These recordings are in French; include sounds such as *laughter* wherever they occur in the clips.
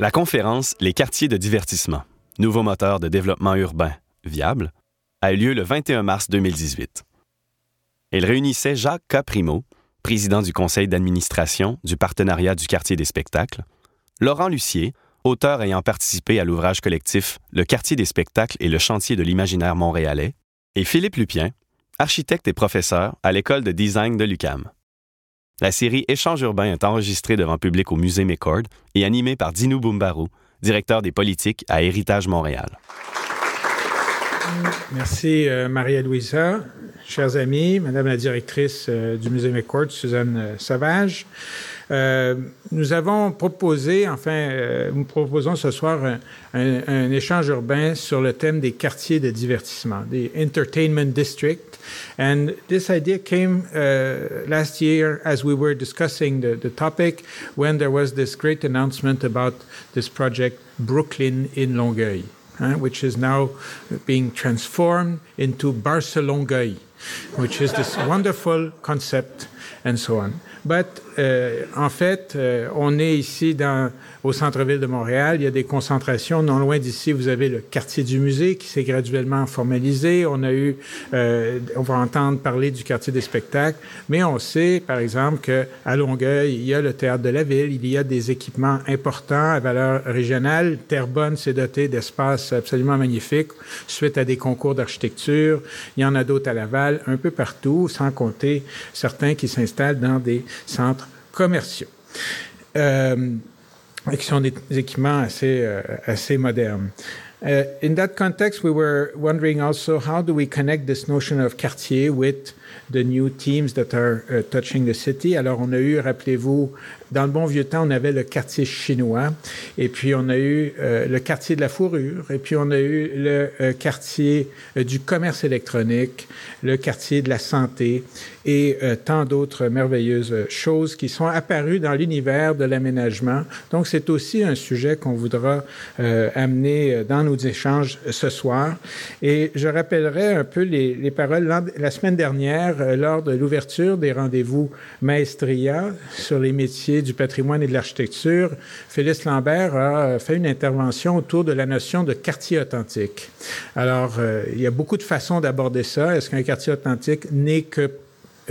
La conférence Les quartiers de divertissement, nouveau moteur de développement urbain viable, a eu lieu le 21 mars 2018. Elle réunissait Jacques Caprimo, président du conseil d'administration du partenariat du quartier des spectacles, Laurent Lucier, auteur ayant participé à l'ouvrage collectif Le quartier des spectacles et le chantier de l'imaginaire montréalais, et Philippe Lupien, architecte et professeur à l'école de design de l'UCAM. La série Échange urbain est enregistrée devant public au musée McCord et animée par Dino Bumbarou, directeur des politiques à Héritage Montréal. Merci, euh, Maria-Louisa. Chers amis, Madame la directrice euh, du musée McCord, Suzanne euh, Savage, nous avons proposé, enfin, nous proposons ce soir un, échange urbain sur le thème des quartiers de divertissement, des entertainment districts. And this idea came last year as we were discussing the, the topic when there was this great announcement about this project Brooklyn in Longueuil. Hein, which is now being transformed into Barcelongueuil, which is this wonderful concept and so on. But euh, en fait, euh, on est ici dans, au centre-ville de Montréal. Il y a des concentrations. Non loin d'ici, vous avez le quartier du musée qui s'est graduellement formalisé. On a eu, euh, on va entendre parler du quartier des spectacles, mais on sait, par exemple, qu'à Longueuil, il y a le théâtre de la ville. Il y a des équipements importants à valeur régionale. Terrebonne s'est doté d'espaces absolument magnifiques suite à des concours d'architecture. Il y en a d'autres à Laval, un peu partout, sans compter certains qui s'installent dans des centres commerciaux, euh, qui sont des équipements assez, euh, assez modernes. Uh, in that context, we were wondering also how do we connect this notion of quartier with the new teams that are uh, touching the city? Alors, on a eu, rappelez-vous, dans le bon vieux temps, on avait le quartier chinois, et puis on a eu euh, le quartier de la fourrure, et puis on a eu le euh, quartier euh, du commerce électronique, le quartier de la santé, et tant d'autres merveilleuses choses qui sont apparues dans l'univers de l'aménagement. Donc, c'est aussi un sujet qu'on voudra amener dans nos échanges ce soir. Et je rappellerai un peu les, les paroles la semaine dernière, lors de l'ouverture des rendez-vous Maestria sur les métiers du patrimoine et de l'architecture, Félix Lambert a fait une intervention autour de la notion de quartier authentique. Alors, euh, il y a beaucoup de façons d'aborder ça. Est-ce qu'un quartier authentique n'est que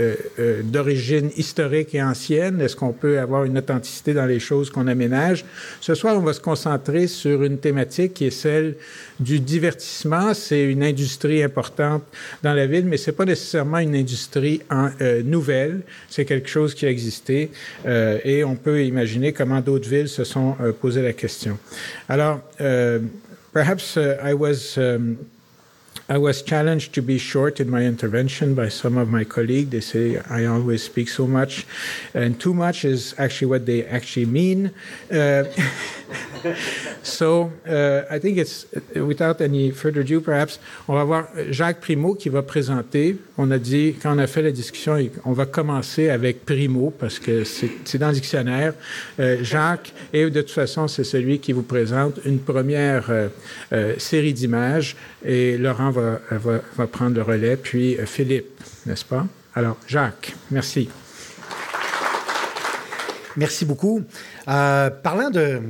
euh, euh, d'origine historique et ancienne? Est-ce qu'on peut avoir une authenticité dans les choses qu'on aménage? Ce soir, on va se concentrer sur une thématique qui est celle du divertissement. C'est une industrie importante dans la ville, mais c'est pas nécessairement une industrie euh, nouvelle. C'est quelque chose qui a existé et on peut imaginer comment d'autres villes se sont euh, posé la question. Alors, perhaps I was um, I was challenged to be short in my intervention by some of my colleagues. They say I always speak so much, and too much is actually what they actually mean. Uh, *laughs* so uh, I think it's without any further ado, perhaps on va voir Jacques Primo qui va présenter. On a dit quand on a fait la discussion, on va commencer avec Primo parce que c'est dans le dictionnaire. Euh, Jacques et de toute façon c'est celui qui vous présente une première euh, euh, série d'images et Laurent va prendre le relais, puis Philippe, n'est-ce pas? Alors, Jacques, merci. Merci beaucoup. Parlant de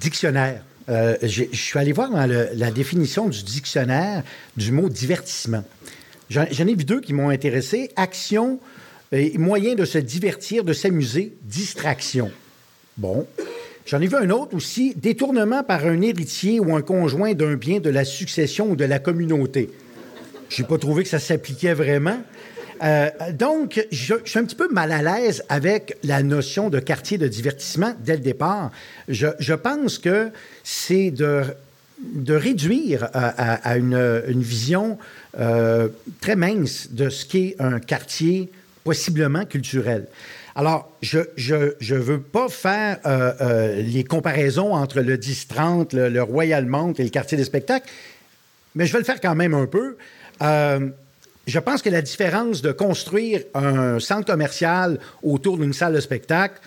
dictionnaire, je suis allé voir dans la définition du dictionnaire du mot divertissement. J'en ai vu deux qui m'ont intéressé. Action et moyen de se divertir, de s'amuser, distraction. Bon. J'en ai vu un autre aussi, détournement par un héritier ou un conjoint d'un bien de la succession ou de la communauté. Je n'ai pas trouvé que ça s'appliquait vraiment. Euh, donc, je, suis un petit peu mal à l'aise avec la notion de quartier de divertissement dès le départ. Je pense que c'est de, de réduire à, une, vision euh, très mince de ce qu'est un quartier possiblement culturel. Alors, je je veux pas faire euh, euh, les comparaisons entre le 10-30, le, Royal Mount et le quartier des spectacles, mais je vais le faire quand même un peu. Je pense que la différence de construire un centre commercial autour d'une salle de spectacle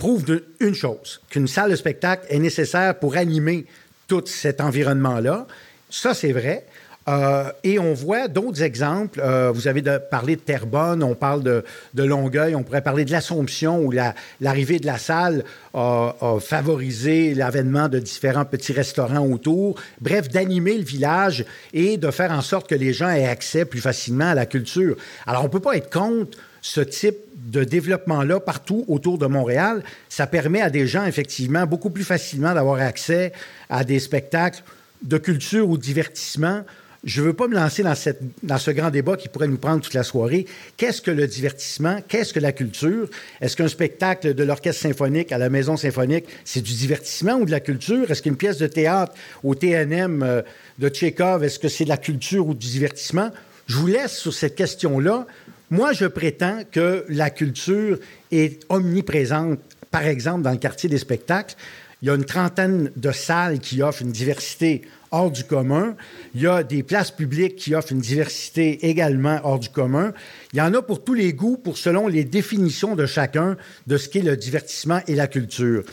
prouve une chose, qu'une salle de spectacle est nécessaire pour animer tout cet environnement-là. Ça, c'est vrai. Euh, et on voit d'autres exemples. Euh, vous avez parlé de Terrebonne, on parle de, Longueuil, on pourrait parler de l'Assomption où la, l'arrivée de la salle a, a favorisé l'avènement de différents petits restaurants autour. Bref, d'animer le village et de faire en sorte que les gens aient accès plus facilement à la culture. Alors, on ne peut pas être contre ce type de développement-là partout autour de Montréal. Ça permet à des gens, effectivement, beaucoup plus facilement d'avoir accès à des spectacles de culture ou de divertissement je ne veux pas me lancer dans, ce grand débat qui pourrait nous prendre toute la soirée. Qu'est-ce que le divertissement? Qu'est-ce que la culture? Est-ce qu'un spectacle de l'orchestre symphonique à la maison symphonique, c'est du divertissement ou de la culture? Est-ce qu'une pièce de théâtre au TNM euh, de Tchekhov, est-ce que c'est de la culture ou du divertissement? Je vous laisse sur cette question-là. Moi, je prétends que la culture est omniprésente, par exemple, dans le quartier des spectacles. Il y a une trentaine de salles qui offrent une diversité hors du commun. Il y a des places publiques qui offrent une diversité également hors du commun. Il y en a pour tous les goûts, pour selon les définitions de chacun de ce qu'est le divertissement et la culture.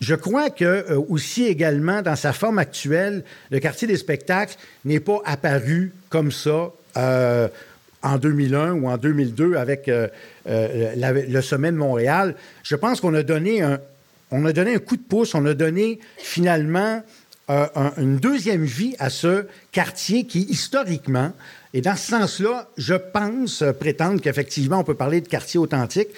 Je crois que euh, aussi également dans sa forme actuelle, le quartier des spectacles n'est pas apparu comme ça euh, en 2001 ou en 2002 avec euh, le sommet de Montréal. Je pense qu'on a donné un, on a donné un coup de pouce, on a donné finalement un, une deuxième vie à ce quartier qui, historiquement, et dans ce sens-là, je pense euh, prétendre qu'effectivement, on peut parler de quartier authentique.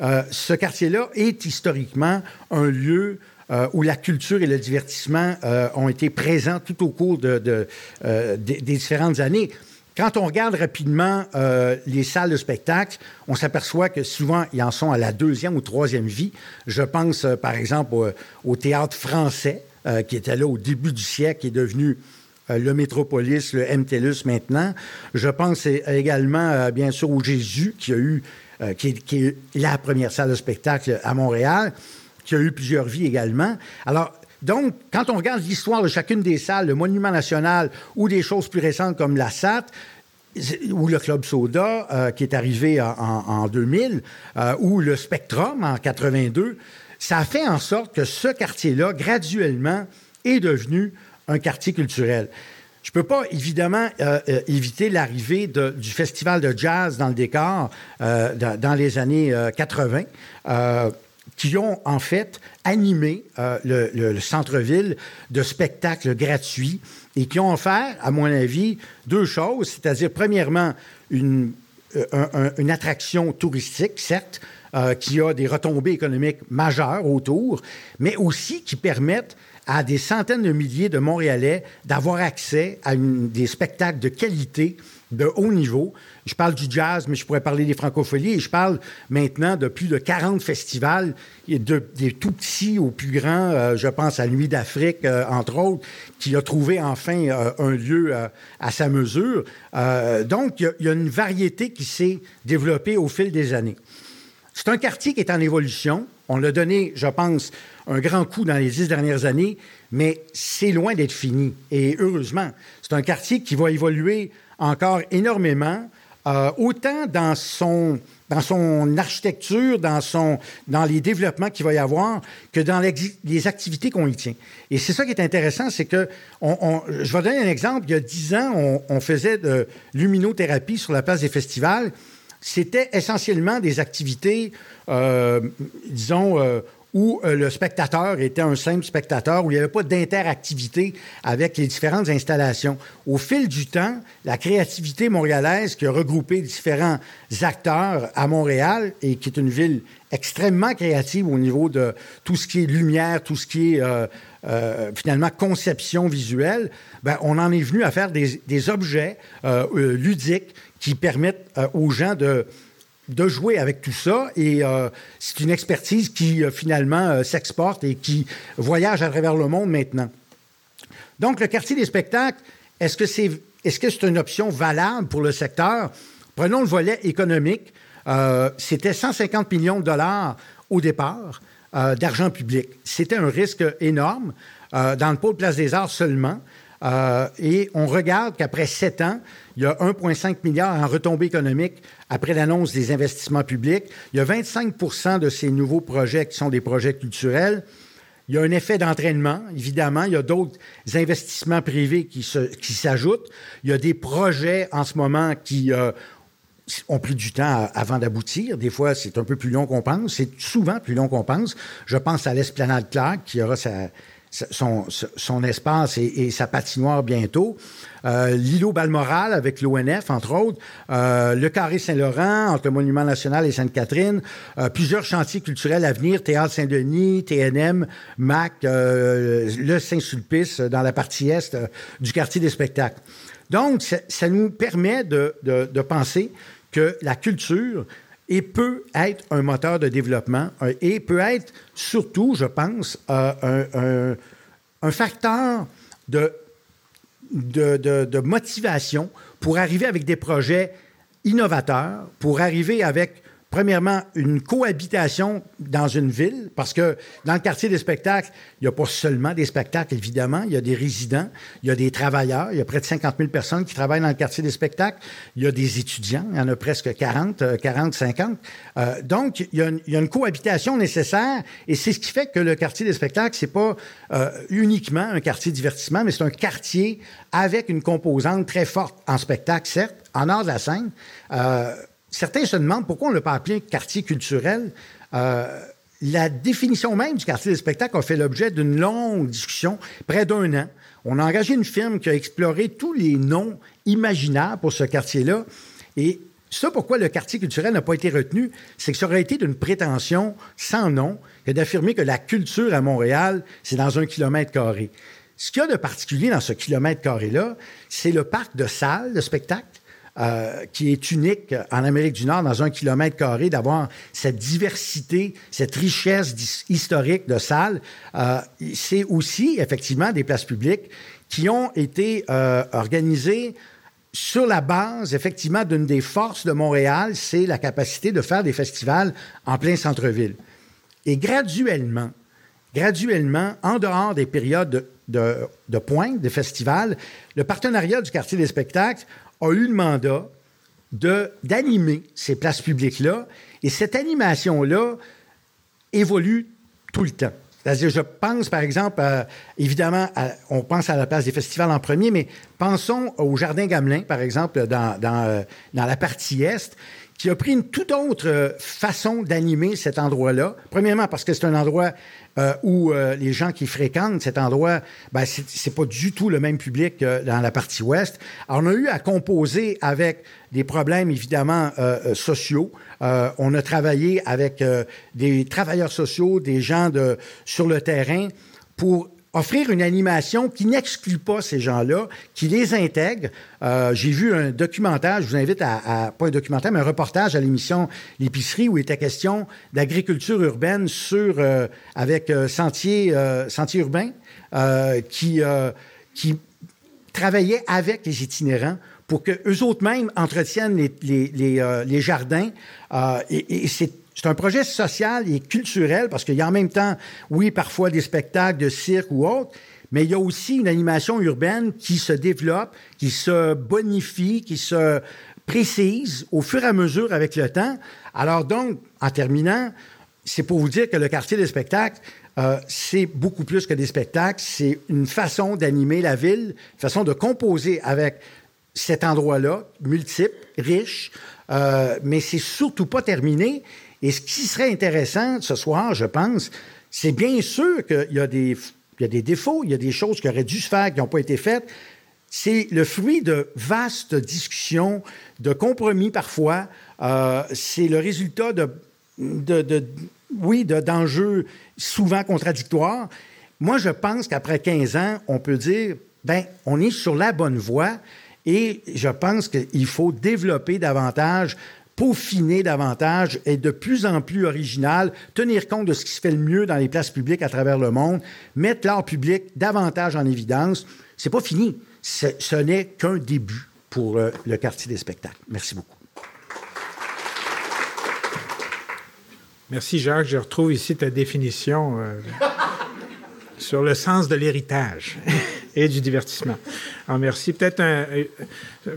Euh, ce quartier-là est historiquement un lieu euh, où la culture et le divertissement ont été présents tout au cours de, de, des, différentes années. Quand on regarde rapidement les salles de spectacle, on s'aperçoit que souvent, ils en sont à la deuxième ou troisième vie. Je pense, par exemple, au théâtre français, euh, qui était là au début du siècle, qui est devenu euh, le Métropolis, le MTLUS maintenant. Je pense également, euh, bien sûr, au Jésus, qui a eu, qui, est, la première salle de spectacle à Montréal, qui a eu plusieurs vies également. Alors, donc, quand on regarde l'histoire de chacune des salles, le Monument national ou des choses plus récentes comme la SAT, ou le Club Soda, qui est arrivé en, en 2000, euh, ou le Spectrum en 82, ça fait en sorte que ce quartier-là, graduellement, est devenu un quartier culturel. Je ne peux pas, évidemment, euh, euh, éviter l'arrivée du festival de jazz dans le décor euh, dans, les années 80 qui ont en fait animé le, le, le centre-ville de spectacles gratuits et qui ont offert, à mon avis, deux choses, c'est-à-dire, premièrement, une, un, une attraction touristique, certes, euh, qui a des retombées économiques majeures autour, mais aussi qui permettent à des centaines de milliers de Montréalais d'avoir accès à des spectacles de qualité de haut niveau. Je parle du jazz, mais je pourrais parler des francopholies et je parle maintenant de plus de 40 festivals, de, des tout petits aux plus grands, euh, je pense à Nuit d'Afrique, euh, entre autres, qui a trouvé enfin un lieu à sa mesure. Donc, il y, a une variété qui s'est développée au fil des années. C'est un quartier qui est en évolution. On l'a donné, je pense, un grand coup dans les dix dernières années, mais c'est loin d'être fini. Et heureusement, c'est un quartier qui va évoluer encore énormément, euh, autant dans son, architecture, dans, les développements qu'il va y avoir, que dans les activités qu'on y tient. Et c'est ça qui est intéressant, c'est que, je vais donner un exemple, il y a dix ans, on, on faisait de luminothérapie sur la place des festivals. C'était essentiellement des activités, euh, disons, euh, où euh, le spectateur était un simple spectateur, où il n'y avait pas d'interactivité avec les différentes installations. Au fil du temps, la créativité montréalaise qui a regroupé différents acteurs à Montréal et qui est une ville extrêmement créative au niveau de tout ce qui est lumière, tout ce qui est finalement conception visuelle, ben, on en est venu à faire des, objets ludiques qui permettent aux gens de de jouer avec tout ça. Et euh, c'est une expertise qui, euh, finalement, euh, s'exporte et qui voyage à travers le monde maintenant. Donc, le quartier des spectacles, est-ce que c'est est -ce c'est une option valable pour le secteur? Prenons le volet économique. Euh, c'était 150 millions de dollars au départ euh, d'argent public. C'était un risque énorme euh, dans le pôle Place des Arts seulement. Et on regarde qu'après sept ans, il y a 1,5 milliard en retombées économiques après l'annonce des investissements publics. Il y a 25 de ces nouveaux projets qui sont des projets culturels. Il y a un effet d'entraînement, évidemment. Il y a d'autres investissements privés qui, s'ajoutent. Il y a des projets en ce moment qui euh, ont pris du temps avant d'aboutir. Des fois, c'est un peu plus long qu'on pense. C'est souvent plus long qu'on pense. Je pense à l'Esplanade Clark qui aura sa, son, espace et, sa patinoire bientôt. Euh, L'îlot Balmoral avec l'ONF, entre autres. Euh, le Carré Saint-Laurent entre le Monument national et Sainte-Catherine. Euh, plusieurs chantiers culturels à venir. Théâtre Saint-Denis, TNM, MAC, le Saint-Sulpice dans la partie est du quartier des spectacles. Donc, ça, nous permet de penser que la culture et peut être un moteur de développement et peut être surtout, je pense, euh, un, facteur de, motivation pour arriver avec des projets innovateurs, pour arriver avec premièrement, une cohabitation dans une ville, parce que dans le quartier des spectacles, il n'y a pas seulement des spectacles, évidemment, il y a des résidents, il y a des travailleurs, il y a près de 50 000 personnes qui travaillent dans le quartier des spectacles, il y a des étudiants, il y en a presque 40, 40, 50. donc, il y, a une, cohabitation nécessaire, et c'est ce qui fait que le quartier des spectacles, c'est pas euh, uniquement un quartier divertissement, mais c'est un quartier avec une composante très forte en spectacle, certes, en art de la scène. Euh, certains se demandent pourquoi on ne l'a pas appelé quartier culturel. Euh, la définition même du quartier des spectacles a fait l'objet d'une longue discussion, près d'un an. On a engagé une firme qui a exploré tous les noms imaginables pour ce quartier-là. Et ça, pourquoi le quartier culturel n'a pas été retenu, c'est que ça aurait été d'une prétention sans nom que d'affirmer que la culture à Montréal, c'est dans un kilomètre carré. Ce qu'il y a de particulier dans ce kilomètre carré-là, c'est le parc de salles de spectacle euh, qui est unique en Amérique du Nord, dans un kilomètre carré, d'avoir cette diversité, cette richesse historique de salles. Euh, c'est aussi, effectivement, des places publiques qui ont été euh, organisées sur la base, effectivement, d'une des forces de Montréal, c'est la capacité de faire des festivals en plein centre-ville. Et graduellement, graduellement, en dehors des périodes de, de pointe des festivals, le partenariat du quartier des spectacles a eu le mandat d'animer ces places publiques-là. Et cette animation-là évolue tout le temps. C'est-à-dire, je pense, par exemple, évidemment, on pense à la place des festivals en premier, mais pensons au Jardin Gamelin, par exemple, dans, euh, dans la partie Est, qui a pris une toute autre euh, façon d'animer cet endroit-là. Premièrement, parce que c'est un endroit euh, où euh, les gens qui fréquentent cet endroit, ben, c'est pas du tout le même public dans la partie ouest. On a eu à composer avec des problèmes, évidemment, sociaux. on a travaillé avec des travailleurs sociaux, des gens de, sur le terrain pour offrir une animation qui n'exclut pas ces gens-là, qui les intègre. Euh, j'ai vu un documentaire, je vous invite à, pas un documentaire, mais un reportage à l'émission L'épicerie où il était question d'agriculture urbaine sur euh, avec euh, Sentier, Sentier urbain qui, qui travaillait avec les itinérants pour que eux autres mêmes entretiennent les, les, les, jardins. et c'est c'est un projet social et culturel parce qu'il y a en même temps, oui, parfois des spectacles de cirque ou autres, mais il y a aussi une animation urbaine qui se développe, qui se bonifie, qui se précise au fur et à mesure avec le temps. Alors donc, en terminant, c'est pour vous dire que le quartier des spectacles, euh, c'est beaucoup plus que des spectacles, c'est une façon d'animer la ville, une façon de composer avec cet endroit-là, multiple, riche, euh, mais c'est surtout pas terminé. Et ce qui serait intéressant ce soir, je pense, c'est bien sûr qu'il y, a des, défauts, il y a des choses qui auraient dû se faire, qui n'ont pas été faites. C'est le fruit de vastes discussions, de compromis parfois. Euh, c'est le résultat de, oui, d'enjeux souvent contradictoires. Moi, je pense qu'après 15 ans, on peut dire, ben, on est sur la bonne voie et je pense qu'il faut développer davantage peaufiner davantage, être de plus en plus original, tenir compte de ce qui se fait le mieux dans les places publiques à travers le monde, mettre l'art public davantage en évidence. C'est pas fini. Ce n'est qu'un début pour euh, le quartier des spectacles. Merci beaucoup. Merci Jacques. Je retrouve ici ta définition euh, sur le sens de l'héritage et du divertissement. Alors, merci. Peut-être un,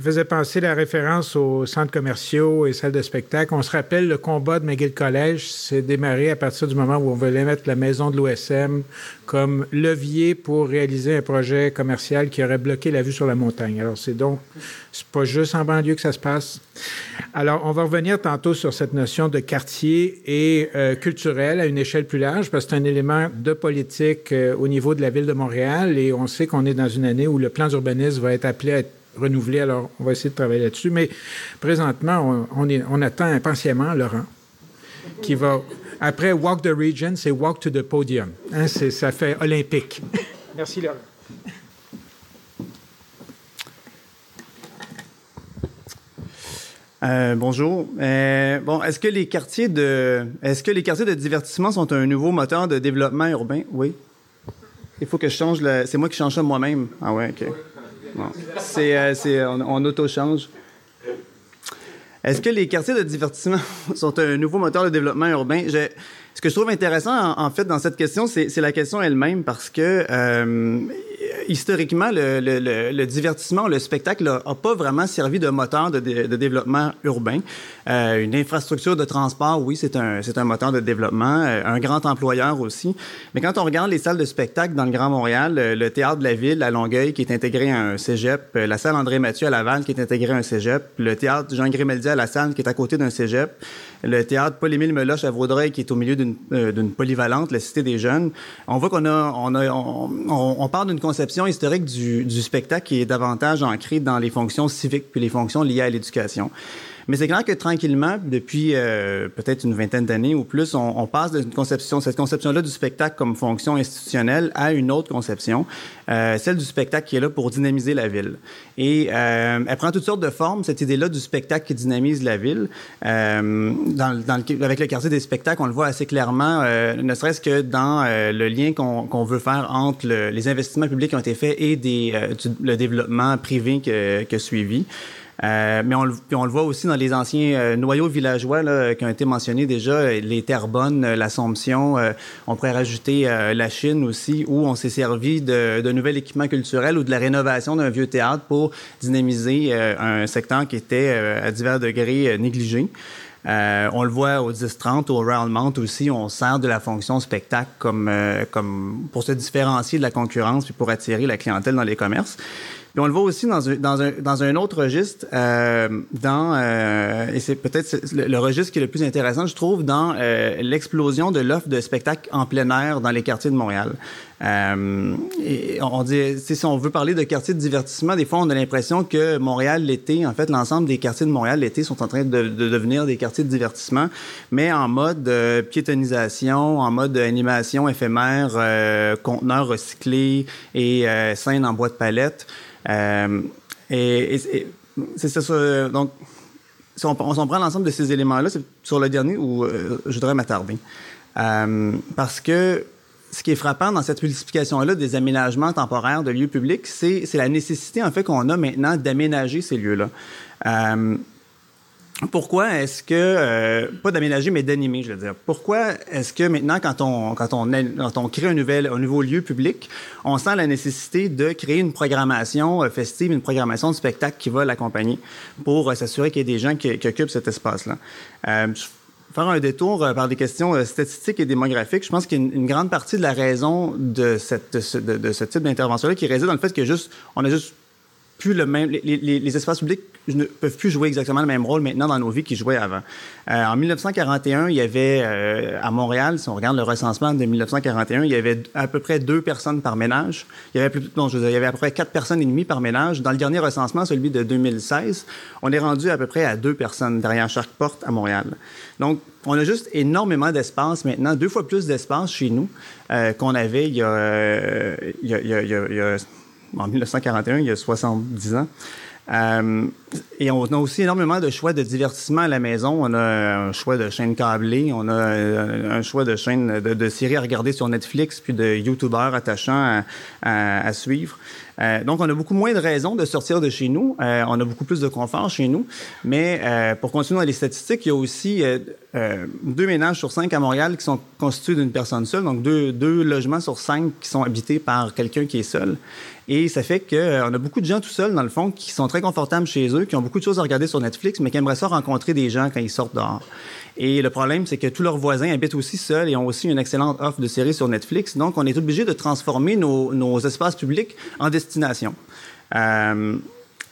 faisait penser la référence aux centres commerciaux et salles de spectacle. On se rappelle le combat de McGill College, c'est démarré à partir du moment où on voulait mettre la maison de l'OSM comme levier pour réaliser un projet commercial qui aurait bloqué la vue sur la montagne. Alors, c'est donc, c'est pas juste en banlieue que ça se passe. Alors, on va revenir tantôt sur cette notion de quartier et euh, culturel à une échelle plus large, parce que c'est un élément de politique euh, au niveau de la ville de Montréal et on sait qu'on est dans une année où le plan d'urbanisme va être appelé à être renouvelé. Alors, on va essayer de travailler là-dessus. Mais présentement, on, on attend impatiemment Laurent, qui va. Après Walk the Region, c'est Walk to the Podium. Hein, ça fait olympique. Merci, Laurent. Euh, bonjour. Euh, bon, est-ce que les quartiers de, est-ce que les quartiers de divertissement sont un nouveau moteur de développement urbain? Oui. Il faut que je change le. C'est moi qui change ça moi-même. Ah ouais, ok. Euh, c'est, on, auto-change. Est-ce que les quartiers de divertissement *laughs* sont un nouveau moteur de développement urbain? ce que je trouve intéressant, en, fait, dans cette question, c'est, la question elle-même parce que historiquement, le, divertissement, le spectacle n'a pas vraiment servi de moteur de, développement urbain. Euh, une infrastructure de transport, oui, c'est un, c'est un moteur de développement, euh, un grand employeur aussi. Mais quand on regarde les salles de spectacle dans le Grand Montréal, le, Théâtre de la Ville à Longueuil, qui est intégré à un cégep, euh, la salle André Mathieu à Laval, qui est intégré à un cégep, le Théâtre Jean Grémeldi à La Salle, qui est à côté d'un cégep, le Théâtre Paul-Émile Meloche à Vaudreuil, qui est au milieu d'une, d'une polyvalente, la Cité des Jeunes. On voit qu'on a, on, a, on, on parle d'une conception historique du, du spectacle qui est davantage ancré dans les fonctions civiques puis les fonctions liées à l'éducation. Mais c'est clair que tranquillement, depuis euh, peut-être une vingtaine d'années ou plus, on, on passe d'une conception, cette conception-là du spectacle comme fonction institutionnelle à une autre conception, euh, celle du spectacle qui est là pour dynamiser la ville. Et euh, elle prend toutes sortes de formes, cette idée-là du spectacle qui dynamise la ville. Euh, dans, dans le, avec le quartier des spectacles, on le voit assez clairement, euh, ne serait-ce que dans euh, le lien qu'on qu'on veut faire entre le, les investissements publics qui ont été faits et des, du, le développement privé que, que suivi. Euh, mais on, on, le voit aussi dans les anciens euh, noyaux villageois là, qui ont été mentionnés déjà, les Terrebonnes, euh, l'Assomption, on pourrait rajouter la Chine aussi, où on s'est servi de, de nouvel équipement culturel ou de la rénovation d'un vieux théâtre pour dynamiser un secteur qui était à divers degrés négligé. Euh, on le voit au 10-30, au Roundmount aussi, on sert de la fonction spectacle comme, comme pour se différencier de la concurrence puis pour attirer la clientèle dans les commerces. Puis on le voit aussi dans un, dans un, dans un autre registre, euh, dans, euh, et c'est peut-être le, registre qui est le plus intéressant, je trouve, dans euh, l'explosion de l'offre de spectacles en plein air dans les quartiers de Montréal. Euh, on dit, si on veut parler de quartiers de divertissement, des fois on a l'impression que Montréal l'été, en fait, l'ensemble des quartiers de Montréal l'été sont en train de, de, devenir des quartiers de divertissement, mais en mode euh, piétonisation, en mode animation éphémère, euh, conteneurs recyclés et euh, scènes en bois de palette. Euh, et, et, c'est ça. Donc, si on, on prend l'ensemble de ces éléments-là, c'est sur le dernier où je voudrais m'attarder. Parce que ce qui est frappant dans cette multiplication-là des aménagements temporaires de lieux publics, c'est la nécessité, en fait, qu'on a maintenant d'aménager ces lieux-là. Euh, pourquoi est-ce que euh, pas d'aménager mais d'animer, je veux dire. Pourquoi est-ce que maintenant quand on crée un nouvel un nouveau lieu public, on sent la nécessité de créer une programmation euh, festive, une programmation de spectacle qui va l'accompagner pour s'assurer qu'il y ait des gens qui, occupent cet espace-là? Faire un détour par des questions statistiques et démographiques, je pense qu'il y a une, grande partie de la raison de ce type d'intervention-là qui réside dans le fait que juste, on a juste plus les, espaces publics ne peuvent plus jouer exactement le même rôle maintenant dans nos vies qu'ils jouaient avant. Euh, en 1941, il y avait euh, à Montréal, si on regarde le recensement de 1941, il y avait à peu près deux personnes par ménage. Il y avait plus, non, il y avait à peu près quatre personnes et demie par ménage. Dans le dernier recensement, celui de 2016, on est rendu à peu près à deux personnes derrière chaque porte à Montréal. Donc, on a juste énormément d'espace maintenant, deux fois plus d'espace chez nous euh, qu'on avait il y a en 1941, il y a 70 ans. Euh, et on a aussi énormément de choix de divertissement à la maison. On a un choix de chaînes câblées, on a euh, un choix de chaînes de, séries à regarder sur Netflix, puis de YouTubeurs attachants à, suivre. Euh, donc, on a beaucoup moins de raisons de sortir de chez nous. On a beaucoup plus de confort chez nous. Mais pour continuer dans les statistiques, il y a aussi deux ménages sur cinq à Montréal qui sont constitués d'une personne seule, donc deux, deux, logements sur cinq qui sont habités par quelqu'un qui est seul. Et ça fait qu'on a beaucoup de gens tout seuls, dans le fond, qui sont très confortables chez eux, qui ont beaucoup de choses à regarder sur Netflix, mais qui aimeraient ça rencontrer des gens quand ils sortent dehors. Et le problème, c'est que tous leurs voisins habitent aussi seuls et ont aussi une excellente offre de séries sur Netflix. Donc, on est obligé de transformer nos, nos espaces publics en destination. Euh,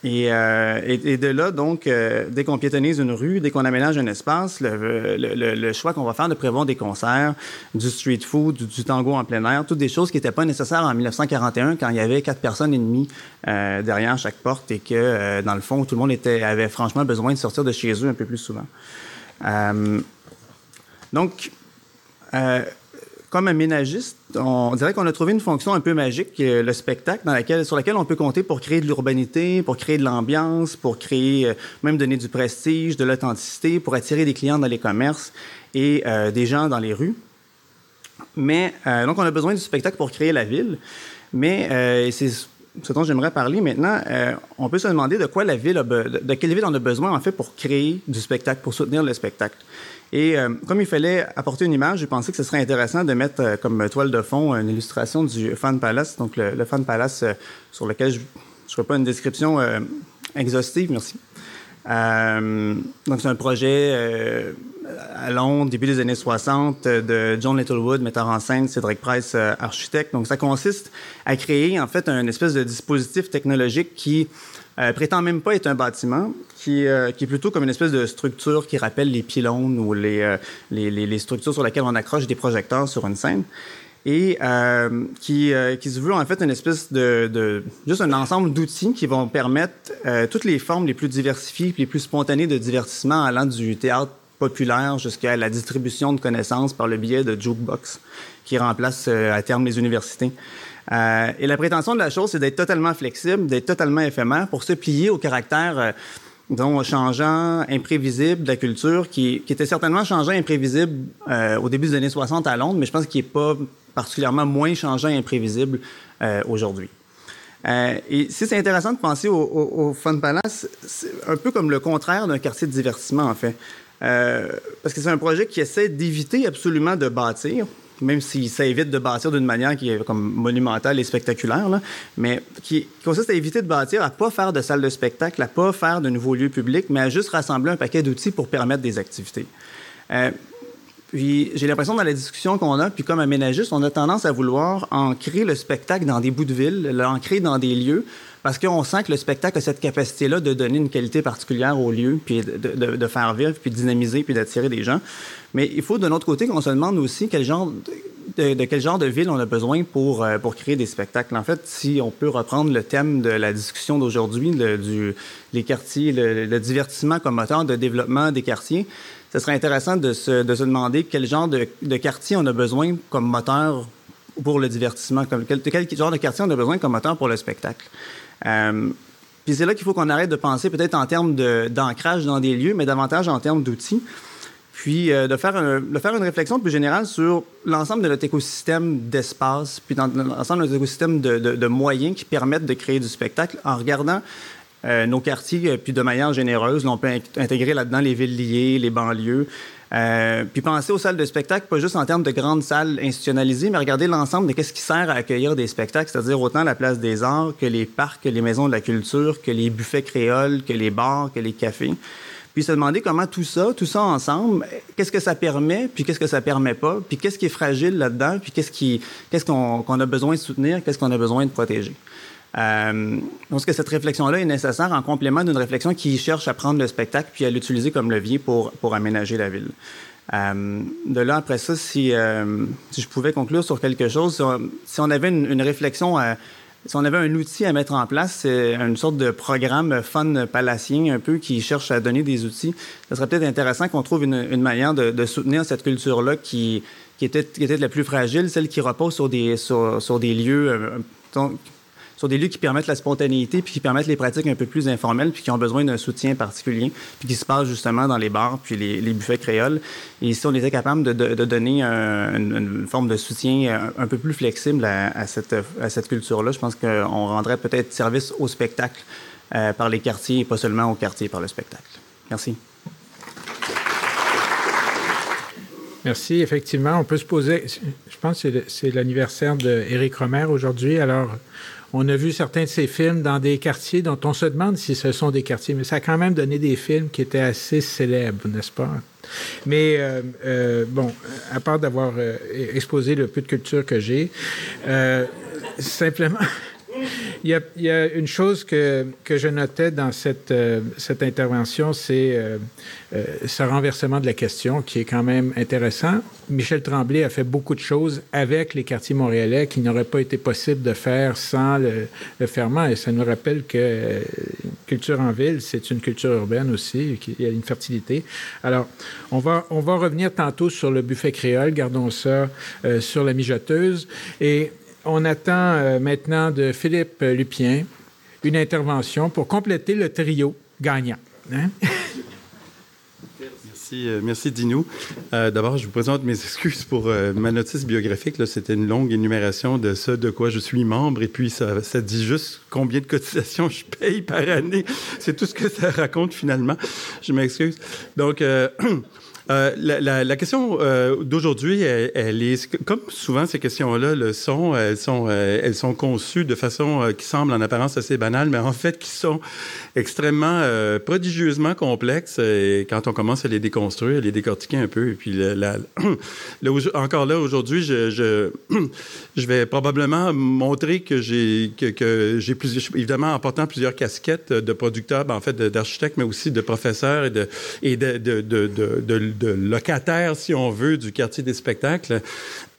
euh, et, de là, donc, euh, dès qu'on piétonise une rue, dès qu'on aménage un espace, le, choix qu'on va faire de prévoir des concerts, du street food, du, tango en plein air, toutes des choses qui n'étaient pas nécessaires en 1941 quand il y avait quatre personnes et demie euh, derrière chaque porte et que, dans le fond, tout le monde avait franchement besoin de sortir de chez eux un peu plus souvent. donc, comme aménagiste, on dirait qu'on a trouvé une fonction un peu magique, le spectacle, sur laquelle on peut compter pour créer de l'urbanité, pour créer de l'ambiance, pour créer, euh, même donner du prestige, de l'authenticité, pour attirer des clients dans les commerces et euh, des gens dans les rues. Mais, euh, donc, on a besoin du spectacle pour créer la ville. Mais c'est ce dont j'aimerais parler maintenant. on peut se demander de quoi la ville a de quelle ville on a besoin, en fait, pour créer du spectacle, pour soutenir le spectacle. Et euh, comme il fallait apporter une image, j'ai pensé que ce serait intéressant de mettre euh, comme toile de fond une illustration du Fan Palace, donc le, Fan Palace euh, sur lequel je ne ferai pas une description exhaustive, merci. donc c'est un projet à Londres, début des années 60, de John Littlewood, metteur en scène, Cédric Price, architecte. Donc ça consiste à créer en fait un espèce de dispositif technologique qui euh, prétend même pas être un bâtiment, qui, euh, qui, est plutôt comme une espèce de structure qui rappelle les pylônes ou les, euh, les, les, structures sur lesquelles on accroche des projecteurs sur une scène. Et euh, qui, qui, se veut en fait une espèce de, de juste un ensemble d'outils qui vont permettre toutes les formes les plus diversifiées, les plus spontanées de divertissement allant du théâtre populaire jusqu'à la distribution de connaissances par le biais de jukebox qui remplace à terme les universités. Euh, et la prétention de la chose, c'est d'être totalement flexible, d'être totalement éphémère pour se plier au caractère euh, dont changeant, imprévisible de la culture, qui, était certainement changeant, imprévisible euh, au début des années 60 à Londres, mais je pense qu'il n'est pas particulièrement moins changeant et imprévisible aujourd'hui. Et si c'est intéressant de penser au, au, au Fun Palace, c'est un peu comme le contraire d'un quartier de divertissement, en fait. Parce que c'est un projet qui essaie d'éviter absolument de bâtir, même si ça évite de bâtir d'une manière qui est comme monumentale et spectaculaire, là, mais qui, consiste à éviter de bâtir, à pas faire de salles de spectacle, à pas faire de nouveaux lieux publics, mais à juste rassembler un paquet d'outils pour permettre des activités. Euh, puis j'ai l'impression dans la discussion qu'on a, puis comme aménagiste, on a tendance à vouloir ancrer le spectacle dans des bouts de ville, l'ancrer dans des lieux, parce qu'on sent que le spectacle a cette capacité-là de donner une qualité particulière au lieu, puis de, de, de, faire vivre, puis de dynamiser, puis d'attirer des gens. Mais il faut d'un autre côté qu'on se demande aussi quel genre de, de, quel genre de ville on a besoin pour, euh, pour créer des spectacles. En fait, si on peut reprendre le thème de la discussion d'aujourd'hui, du, les quartiers, le, le, divertissement comme moteur de développement des quartiers, ce serait intéressant de se, de se demander quel genre de, quartier on a besoin comme moteur pour le divertissement, quel, genre de quartier on a besoin comme moteur pour le spectacle. Euh, puis c'est là qu'il faut qu'on arrête de penser peut-être en termes d'ancrage dans des lieux, mais davantage en termes d'outils. Puis euh, de, faire une réflexion plus générale sur l'ensemble de notre écosystème d'espace, puis l'ensemble de notre écosystème de, moyens qui permettent de créer du spectacle en regardant euh, nos quartiers, euh, puis de manière généreuse. Là, on peut intégrer là-dedans les villes liées, les banlieues. Euh, puis penser aux salles de spectacle, pas juste en termes de grandes salles institutionnalisées, mais regarder l'ensemble de qu'est-ce qui sert à accueillir des spectacles, c'est-à-dire autant la place des arts que les parcs, que les maisons de la culture, que les buffets créoles, que les bars, que les cafés. Puis se demander comment tout ça, tout ça ensemble, qu'est-ce que ça permet, puis qu'est-ce que ça permet pas, puis qu'est-ce qui est fragile là-dedans, puis qu'est-ce qu'on a besoin de soutenir, qu'est-ce qu'on a besoin de protéger. Euh, pense que cette réflexion-là est nécessaire en complément d'une réflexion qui cherche à prendre le spectacle puis à l'utiliser comme levier pour, aménager la ville. Euh, de là, après ça, si, euh, si je pouvais conclure sur quelque chose, si on, avait une, réflexion, si on avait un outil à mettre en place, c'est une sorte de programme fun palacien un peu qui cherche à donner des outils, ce serait peut-être intéressant qu'on trouve une, manière de, soutenir cette culture-là qui, était, la plus fragile, celle qui repose sur des, sur, sur des lieux euh, sur des lieux qui permettent la spontanéité, puis qui permettent les pratiques un peu plus informelles, puis qui ont besoin d'un soutien particulier, puis qui se passent justement dans les bars, puis les, buffets créoles. Et si on était capable de, donner un, une, forme de soutien un, un peu plus flexible à, à cette, à cette culture-là, je pense qu'on rendrait peut-être service au spectacle euh, par les quartiers et pas seulement au quartier par le spectacle. Merci. Merci. Effectivement, on peut se poser. Je pense que c'est l'anniversaire d'Éric Romer aujourd'hui. Alors, on a vu certains de ces films dans des quartiers dont on se demande si ce sont des quartiers, mais ça a quand même donné des films qui étaient assez célèbres, n'est-ce pas? Mais euh, euh, bon, à part d'avoir euh, exposé le peu de culture que j'ai, simplement, *laughs* *laughs* il y, a, une chose que, que je notais dans cette, euh, cette intervention, c'est euh, euh, ce renversement de la question qui est quand même intéressant. Michel Tremblay a fait beaucoup de choses avec les quartiers montréalais qui n'auraient pas été possible de faire sans le, le ferment. Et ça nous rappelle que culture en ville, c'est une culture urbaine aussi, qui a une fertilité. Alors, on va, on va revenir tantôt sur le buffet créole, gardons ça sur la mijoteuse. Et on attend euh, maintenant de Philippe Lupien une intervention pour compléter le trio gagnant. Hein? Merci, euh. Euh, d'abord, je vous présente mes *laughs* excuses pour ma notice biographique. C'était une longue énumération de ce de quoi je suis membre et puis ça, ça dit juste combien de cotisations je paye par année. C'est tout ce que ça raconte finalement. Je m'excuse. Donc, *clears throat* Euh, la, question euh, d'aujourd'hui, comme souvent ces questions-là le sont. Elles sont, euh, conçues de façon qui semble en apparence assez banale, mais en fait qui sont extrêmement prodigieusement complexes. Et quand on commence à les déconstruire, à les décortiquer un peu, et puis la, *clears throat* encore là aujourd'hui, *clears throat* je, vais probablement montrer que j'ai que, évidemment en portant plusieurs casquettes de producteur, ben, en fait d'architecte, mais aussi de professeur et de de locataires, si on veut, du quartier des spectacles.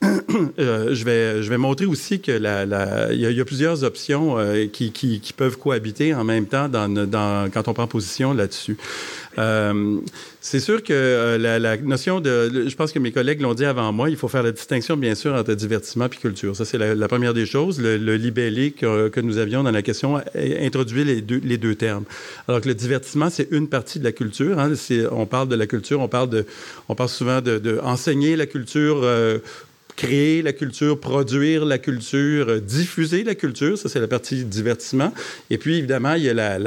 *clears throat* Euh, je, vais, je vais montrer aussi que la, la, il, y a, plusieurs options euh, qui, qui, qui, peuvent cohabiter en même temps dans, dans, quand on prend position là-dessus. Euh, c'est sûr que la, la, notion de, je pense que mes collègues l'ont dit avant moi, il faut faire la distinction bien sûr entre divertissement et culture. Ça c'est la, première des choses. Le, libellé que, nous avions dans la question introduit les deux, termes. Alors que le divertissement c'est une partie de la culture. Hein. On parle de la culture, on parle de, on parle souvent de, de enseigner la culture créer la culture, produire la culture, euh, diffuser la culture, ça c'est la partie divertissement. Et puis évidemment, il y a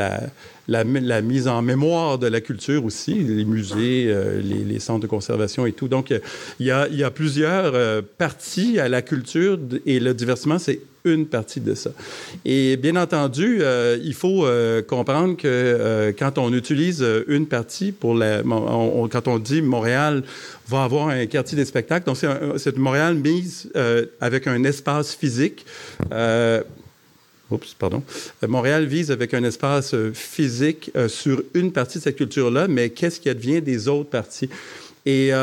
la, mise en mémoire de la culture aussi, les musées, euh, les, centres de conservation et tout. Donc il y a, il y a plusieurs euh, parties à la culture et le divertissement, c'est une partie de ça. Et bien entendu, euh, il faut euh, comprendre que euh, quand on utilise une partie pour quand on dit Montréal va avoir un quartier des spectacles, donc c'est Montréal mise avec un espace physique. Oups, pardon. Montréal vise avec un espace physique sur une partie de cette culture-là, mais qu'est-ce qui advient des autres parties? Et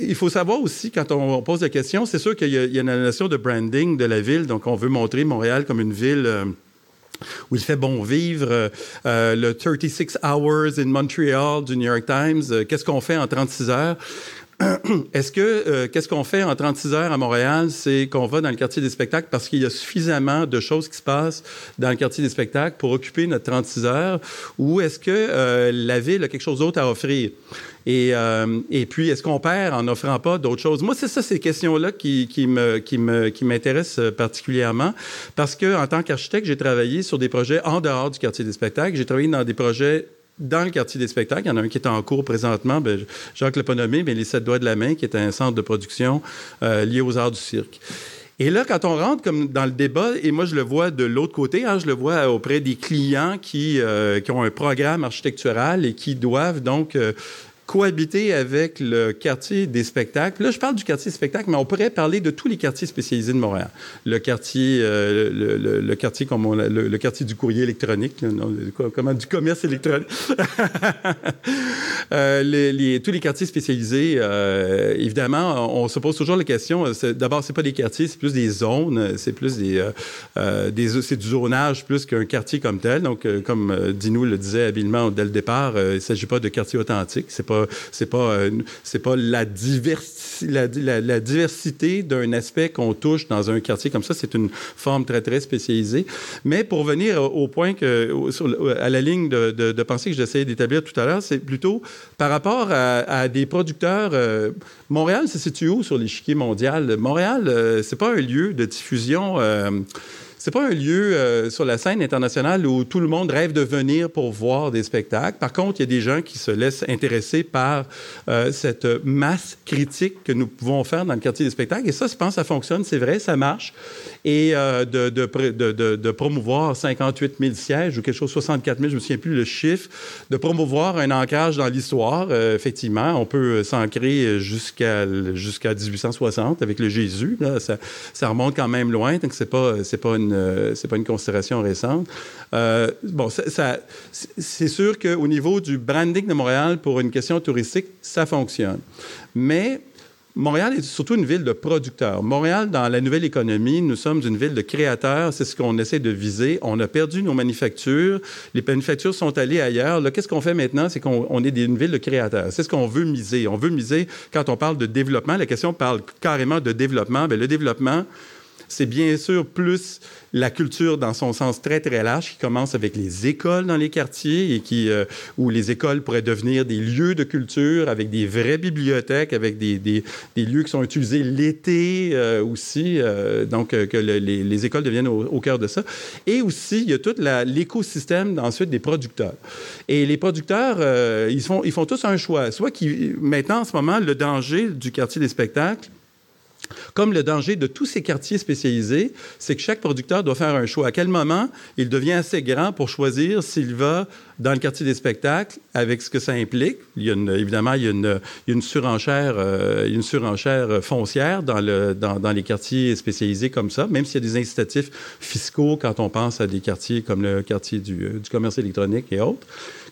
il faut savoir aussi, quand on, pose la question, c'est sûr qu'il y, a une notion de branding de la ville. Donc, on veut montrer Montréal comme une ville euh, où il fait bon vivre. Euh, euh, le 36 Hours in Montreal du New York Times, qu'est-ce qu'on fait en 36 heures? *clears throat* Est-ce que qu'est-ce qu'on fait en 36 heures à Montréal, c'est qu'on va dans le quartier des spectacles parce qu'il y a suffisamment de choses qui se passent dans le quartier des spectacles pour occuper notre 36 heures, ou est-ce que la ville a quelque chose d'autre à offrir? Et, euh, et puis, est-ce qu'on perd en n'offrant pas d'autres choses? Moi, c'est ça, ces questions-là qui, qui, me, qui, me, qui m'intéressent euh, particulièrement parce que en tant qu'architecte, j'ai travaillé sur des projets en dehors du quartier des spectacles. J'ai travaillé dans des projets dans le quartier des spectacles. Il y en a un qui est en cours présentement, ben, Jacques l'a pas nommé, mais les sept doigts de la main, qui est un centre de production euh, lié aux arts du cirque. Et là, quand on rentre comme dans le débat, et moi je le vois de l'autre côté, hein, je le vois auprès des clients qui, euh, qui ont un programme architectural et qui doivent donc euh, cohabiter avec le quartier des spectacles. Là, je parle du quartier des spectacles, mais on pourrait parler de tous les quartiers spécialisés de Montréal. Le quartier, euh, le, quartier comme on, le, quartier du courrier électronique, comment du commerce électronique. *laughs* euh, tous les quartiers spécialisés, euh, évidemment, on se pose toujours la question. D'abord, c'est pas des quartiers, c'est plus des zones, c'est plus des, des c'est du zonage plus qu'un quartier comme tel. Donc, comme Dinou le disait habilement dès le départ, il s'agit pas de quartier authentique. C'est pas, euh, c'est pas la, la, la, diversité d'un aspect qu'on touche dans un quartier comme ça. C'est une forme très, très spécialisée. Mais pour venir au point que, à la ligne de, de, pensée que j'essayais d'établir tout à l'heure, c'est plutôt par rapport à, des producteurs. Euh, Montréal se situe où sur l'échiquier mondial? Montréal, euh, c'est pas un lieu de diffusion c'est pas un lieu euh, sur la scène internationale où tout le monde rêve de venir pour voir des spectacles. Par contre, il y a des gens qui se laissent intéresser par euh, cette masse critique que nous pouvons faire dans le quartier des spectacles. Et ça, je pense, ça fonctionne, c'est vrai, ça marche. Et euh, de, promouvoir 58 000 sièges ou quelque chose, 64 000, je me souviens plus le chiffre, de promouvoir un ancrage dans l'histoire. effectivement, on peut s'ancrer jusqu'à jusqu'à 1860 avec le Jésus. Ça, remonte quand même loin, donc pas c'est pas une euh, pas considération récente. Euh, bon, c'est sûr qu'au niveau du branding de Montréal pour une question touristique, ça fonctionne. Mais Montréal est surtout une ville de producteurs. Montréal, dans la nouvelle économie, nous sommes une ville de créateurs. C'est ce qu'on essaie de viser. On a perdu nos manufactures. Les manufactures sont allées ailleurs. Qu'est-ce qu'on fait maintenant? C'est qu'on est une ville de créateurs. C'est ce qu'on veut miser. On veut miser, quand on parle de développement, la question parle carrément de développement. Bien, le développement, c'est bien sûr plus la culture dans son sens très, très large, qui commence avec les écoles dans les quartiers et qui, euh, où les écoles pourraient devenir des lieux de culture avec des vraies bibliothèques, avec des, des, lieux qui sont utilisés l'été euh, aussi, euh, donc que les, les, écoles deviennent au, cœur de ça. Et aussi, il y a tout l'écosystème ensuite des producteurs. Et les producteurs, ils, font, ils font tous un choix. Soit qui, maintenant, en ce moment, le danger du quartier des spectacles, comme le danger de tous ces quartiers spécialisés, c'est que chaque producteur doit faire un choix. À quel moment il devient assez grand pour choisir s'il va dans le quartier des spectacles avec ce que ça implique? Évidemment, il y a une, surenchère, euh, une surenchère foncière dans, le, dans, les quartiers spécialisés comme ça, même s'il y a des incitatifs fiscaux quand on pense à des quartiers comme le quartier du commerce électronique et autres.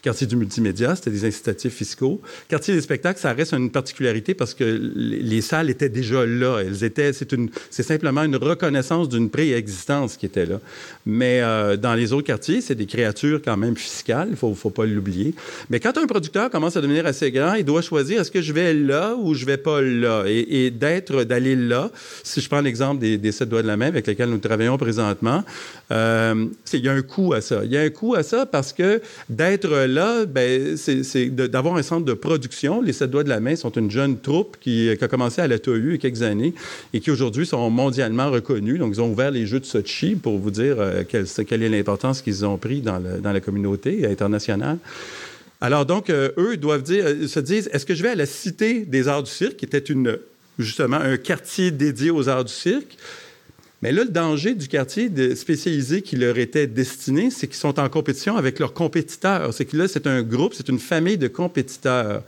Quartier du multimédia, c'était des incitatifs fiscaux. Quartier des spectacles, ça reste une particularité parce que les salles étaient déjà là. Elles étaient, c'est simplement une reconnaissance d'une préexistence qui était là. Mais euh, dans les autres quartiers, c'est des créatures quand même fiscales. Il faut, faut pas l'oublier. Mais quand un producteur commence à devenir assez grand, il doit choisir est-ce que je vais là ou je vais pas là? Et, d'être, d'aller là. Si je prends l'exemple des, des sept doigts de la main avec lesquels nous travaillons présentement, euh, il y a un coût à ça. Il y a un coût à ça parce que d'être là, ben, c'est d'avoir un centre de production. Les Sept Doigts de la Main sont une jeune troupe qui, a commencé à la TOU il y a quelques années et qui aujourd'hui sont mondialement reconnus. Donc, ils ont ouvert les Jeux de Sochi pour vous dire euh, quelle, est l'importance qu'ils ont pris dans, la communauté internationale. Alors, donc, euh, eux doivent euh, se dire, est-ce que je vais à la Cité des Arts du Cirque, qui était justement un quartier dédié aux arts du cirque, mais là, le danger du quartier spécialisé qui leur était destiné, c'est qu'ils sont en compétition avec leurs compétiteurs. C'est que là, c'est un groupe, c'est une famille de compétiteurs.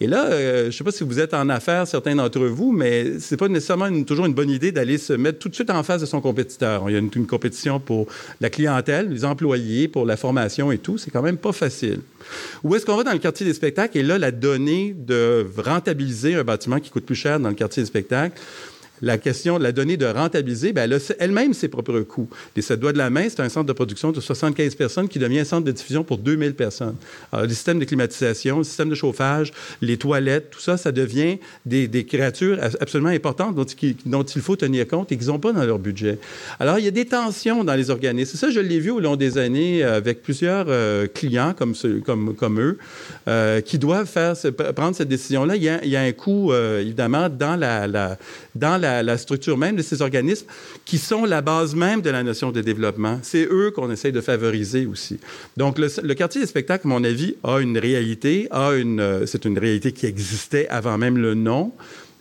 Et là, euh, je ne sais pas si vous êtes en affaires, certains d'entre vous, mais c'est pas nécessairement toujours une bonne idée d'aller se mettre tout de suite en face de son compétiteur. Il y a une, une compétition pour la clientèle, les employés, pour la formation et tout. C'est quand même pas facile. Où est-ce qu'on va dans le quartier des spectacles? Et là, la donnée de rentabiliser un bâtiment qui coûte plus cher dans le quartier des spectacles, la question de la donnée de rentabiliser, ben, elle a elle-même ses propres coûts. Les sept doigts de la main, c'est un centre de production de 75 personnes qui devient un centre de diffusion pour 2000 personnes. Alors, les systèmes de climatisation, le système de chauffage, les toilettes, tout ça, ça devient des, créatures absolument importantes dont, il faut tenir compte et qu'ils n'ont pas dans leur budget. Alors, il y a des tensions dans les organismes. Ça, je l'ai vu au long des années avec plusieurs euh, clients comme, eux euh, qui doivent faire, prendre cette décision-là. Il, y a, un coût, euh, évidemment, dans la la, structure même de ces organismes qui sont la base même de la notion de développement. C'est eux qu'on essaie de favoriser aussi. Donc, le, quartier des spectacles, à mon avis, a une réalité, a une, euh, c'est une réalité qui existait avant même le nom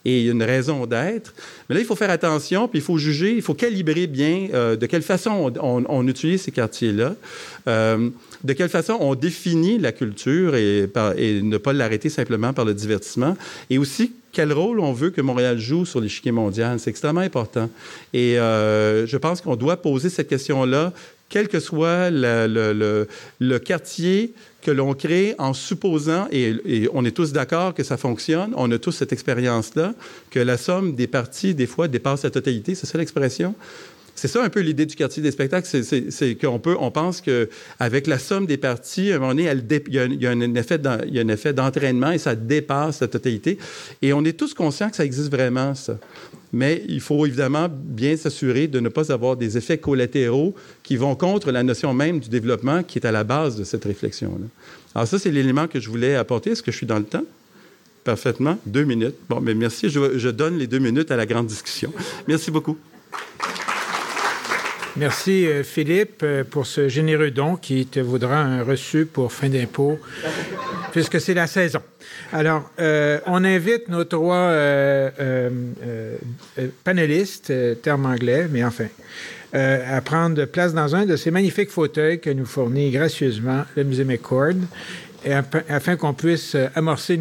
et une raison d'être. Mais là, il faut faire attention, puis il faut juger, il faut calibrer bien euh, de quelle façon on, utilise ces quartiers-là, euh, de quelle façon on définit la culture et, ne pas l'arrêter simplement par le divertissement, et aussi quel rôle on veut que Montréal joue sur l'échiquier mondial? C'est extrêmement important. Et euh, je pense qu'on doit poser cette question-là, quel que soit le, le, quartier que l'on crée en supposant, et, et on est tous d'accord que ça fonctionne, on a tous cette expérience-là, que la somme des parties, des fois, dépasse la totalité, c'est ça l'expression? C'est ça un peu l'idée du quartier des spectacles, c'est qu'on peut, on pense qu'avec la somme des parties, à un moment donné, il, y a, un effet d'entraînement et ça dépasse la totalité. Et on est tous conscients que ça existe vraiment, ça. Mais il faut évidemment bien s'assurer de ne pas avoir des effets collatéraux qui vont contre la notion même du développement qui est à la base de cette réflexion-là. Alors ça, c'est l'élément que je voulais apporter. Est-ce que je suis dans le temps? Parfaitement. Deux minutes. Bon, mais merci. je donne les deux minutes à la grande discussion. Merci beaucoup. Merci euh, Philippe euh, pour ce généreux don qui te vaudra un reçu pour fin d'impôt, puisque c'est la saison. Alors, euh, on invite nos trois euh, panélistes, terme anglais, mais enfin, à prendre place dans un de ces magnifiques fauteuils que nous fournit gracieusement le Musée McCord, afin, qu'on puisse amorcer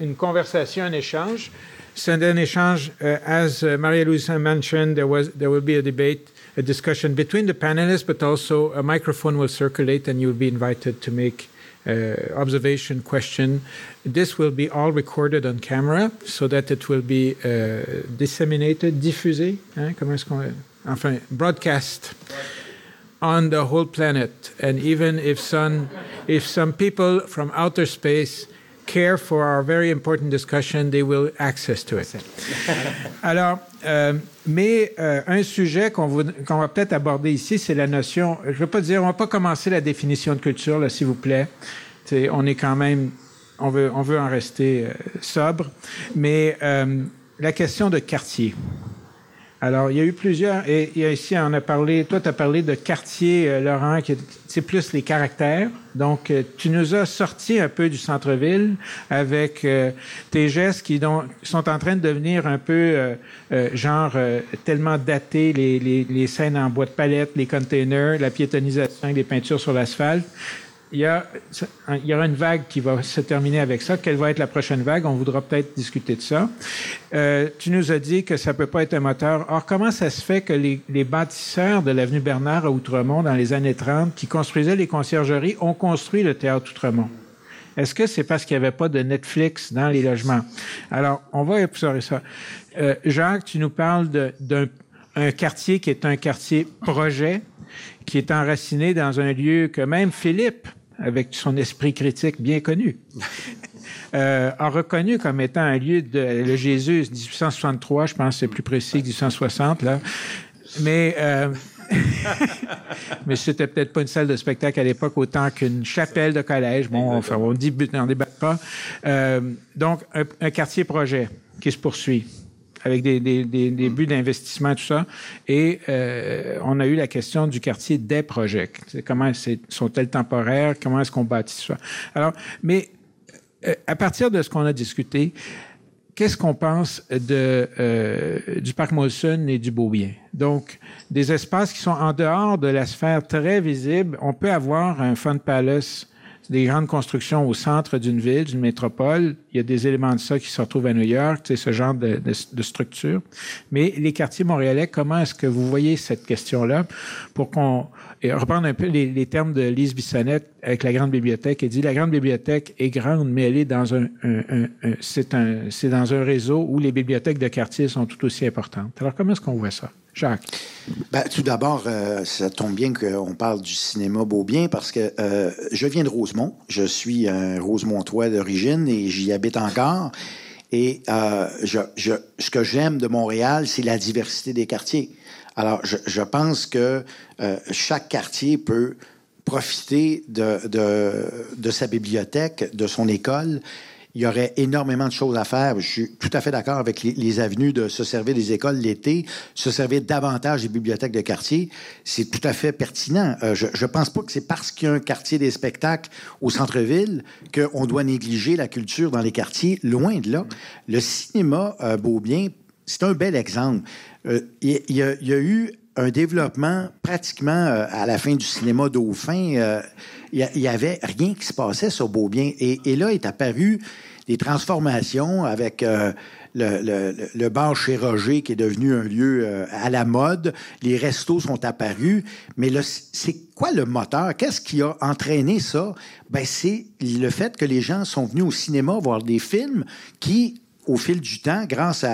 une, conversation, un échange. C'est un échange, as Maria Luisa mentioned, there, was, there will be a debate, a discussion between the panelists, but also a microphone will circulate and you'll be invited to make uh, observation, question. This will be all recorded on camera so that it will be uh, disseminated, diffusé, hein, comment est-ce qu'on... Enfin, broadcast on the whole planet. And even if some, if some people from outer space care for our very important discussion, they will access to it. *laughs* Alors, euh, mais euh, un sujet qu'on qu'on va peut-être aborder ici, c'est la notion. Je ne veux pas dire, on va pas commencer la définition de culture, s'il vous plaît. T'sais, on est quand même, on veut, on veut en rester euh, sobre, mais euh, la question de quartier. Alors, il y a eu plusieurs, et ici, on a parlé, toi, tu as parlé de quartier, euh, Laurent, qui c'est plus les caractères. Donc, euh, tu nous as sorti un peu du centre-ville avec euh, tes gestes qui sont en train de devenir un peu, euh, genre, tellement datés, les, les, les scènes en bois de palette, les containers, la piétonisation les peintures sur l'asphalte. Il y, a, il y aura une vague qui va se terminer avec ça. Quelle va être la prochaine vague? On voudra peut-être discuter de ça. Euh, tu nous as dit que ça peut pas être un moteur. Or, comment ça se fait que les, les bâtisseurs de l'avenue Bernard à Outremont dans les années 30, qui construisaient les conciergeries, ont construit le théâtre Outremont? Est-ce que c'est parce qu'il n'y avait pas de Netflix dans les logements? Alors, on va explorer ça. Euh, Jacques, tu nous parles d'un un quartier qui est un quartier projet, qui est enraciné dans un lieu que même Philippe avec son esprit critique bien connu, *laughs* euh, a reconnu comme étant un lieu de le Jésus 1863, je pense c'est plus précis que 1860 là, mais euh, *laughs* mais c'était peut-être pas une salle de spectacle à l'époque autant qu'une chapelle de collège. Bon, enfin, on dit, on débat pas. Euh, donc, un, un quartier projet qui se poursuit avec des, des, des, des buts d'investissement, tout ça. Et euh, on a eu la question du quartier des projets. C'est comment sont-elles temporaires? Comment est-ce qu'on bâtit ça? Alors, mais euh, à partir de ce qu'on a discuté, qu'est-ce qu'on pense de, euh, du parc Molson et du Beaubien? Donc, des espaces qui sont en dehors de la sphère très visible. On peut avoir un Fun Palace des grandes constructions au centre d'une ville, d'une métropole. Il y a des éléments de ça qui se retrouvent à New York, c'est ce genre de, de, structure. Mais les quartiers montréalais, comment est-ce que vous voyez cette question-là pour qu'on et reprendre un peu les, les, termes de Lise Bissonnette avec la grande bibliothèque. Elle dit la grande bibliothèque est grande, mais elle est dans un, un, un, c'est un, c'est dans un réseau où les bibliothèques de quartier sont tout aussi importantes. Alors comment est-ce qu'on voit ça? Jacques? Ben, tout d'abord, euh, ça tombe bien qu'on parle du cinéma Beaubien parce que euh, je viens de Rosemont. Je suis un Rosemontois d'origine et j'y habite encore. Et euh, je, je, ce que j'aime de Montréal, c'est la diversité des quartiers. Alors, je, je pense que chaque quartier peut profiter de, de, de sa bibliothèque, de son école il y aurait énormément de choses à faire. Je suis tout à fait d'accord avec les, les, avenues de se servir des écoles l'été, se servir davantage des bibliothèques de quartier. C'est tout à fait pertinent. Euh, je ne pense pas que c'est parce qu'il y a un quartier des spectacles au centre-ville qu'on doit négliger la culture dans les quartiers. Loin de là. Le cinéma euh, Beaubien, c'est un bel exemple. Euh, il, il y a eu un développement pratiquement euh, à la fin du cinéma Dauphin. Euh, il y, avait rien qui se passait sur Beaubien. Et, et là est apparu des transformations avec euh, le, le, le, bar chez Roger qui est devenu un lieu euh, à la mode. Les restos sont apparus. Mais c'est quoi le moteur? Qu'est-ce qui a entraîné ça? Ben, c'est le fait que les gens sont venus au cinéma voir des films qui au fil du temps, grâce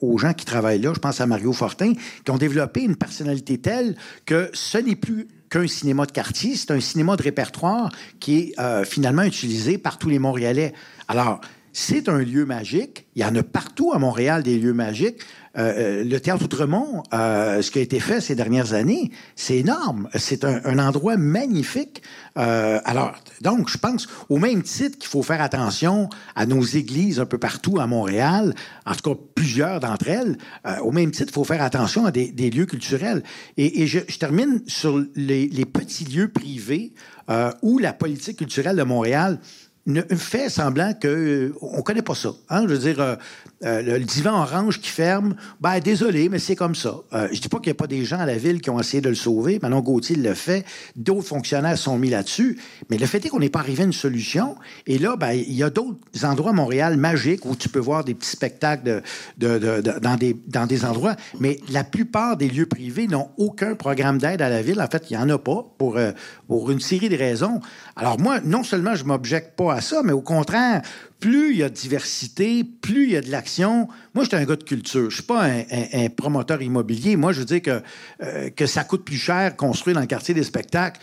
aux gens qui travaillent là, je pense à Mario Fortin, qui ont développé une personnalité telle que ce n'est plus qu'un cinéma de quartier, c'est un cinéma de répertoire qui est euh, finalement utilisé par tous les Montréalais. Alors, c'est un lieu magique. Il y en a partout à Montréal des lieux magiques. Euh, le théâtre Outremont, euh, ce qui a été fait ces dernières années, c'est énorme. C'est un, endroit magnifique. Euh, alors, donc, je pense, au même titre qu'il faut faire attention à nos églises un peu partout à Montréal, en tout cas plusieurs d'entre elles, euh, au même titre, il faut faire attention à des, lieux culturels. Et, je, termine sur les, petits lieux privés euh, où la politique culturelle de Montréal ne fait semblant que euh, on connaît pas ça. Hein? Je veux dire, euh, euh, le, divan orange qui ferme, ben désolé, mais c'est comme ça. Euh, je dis pas qu'il n'y a pas des gens à la ville qui ont essayé de le sauver. Manon Gauthier le fait. D'autres fonctionnaires sont mis là-dessus. Mais le fait est qu'on n'est pas arrivé à une solution. Et là, ben il y a d'autres endroits à Montréal magiques où tu peux voir des petits spectacles de, dans, des, dans des endroits. Mais la plupart des lieux privés n'ont aucun programme d'aide à la ville. En fait, il n'y en a pas pour, euh, pour une série de raisons. Alors moi, non seulement je m'objecte pas à ça, mais au contraire, plus il y a de diversité, plus il y a de l'action. Moi, je suis un gars de culture. Je suis pas un, promoteur immobilier. Moi, je veux dire que, euh, que ça coûte plus cher construire dans le quartier des spectacles.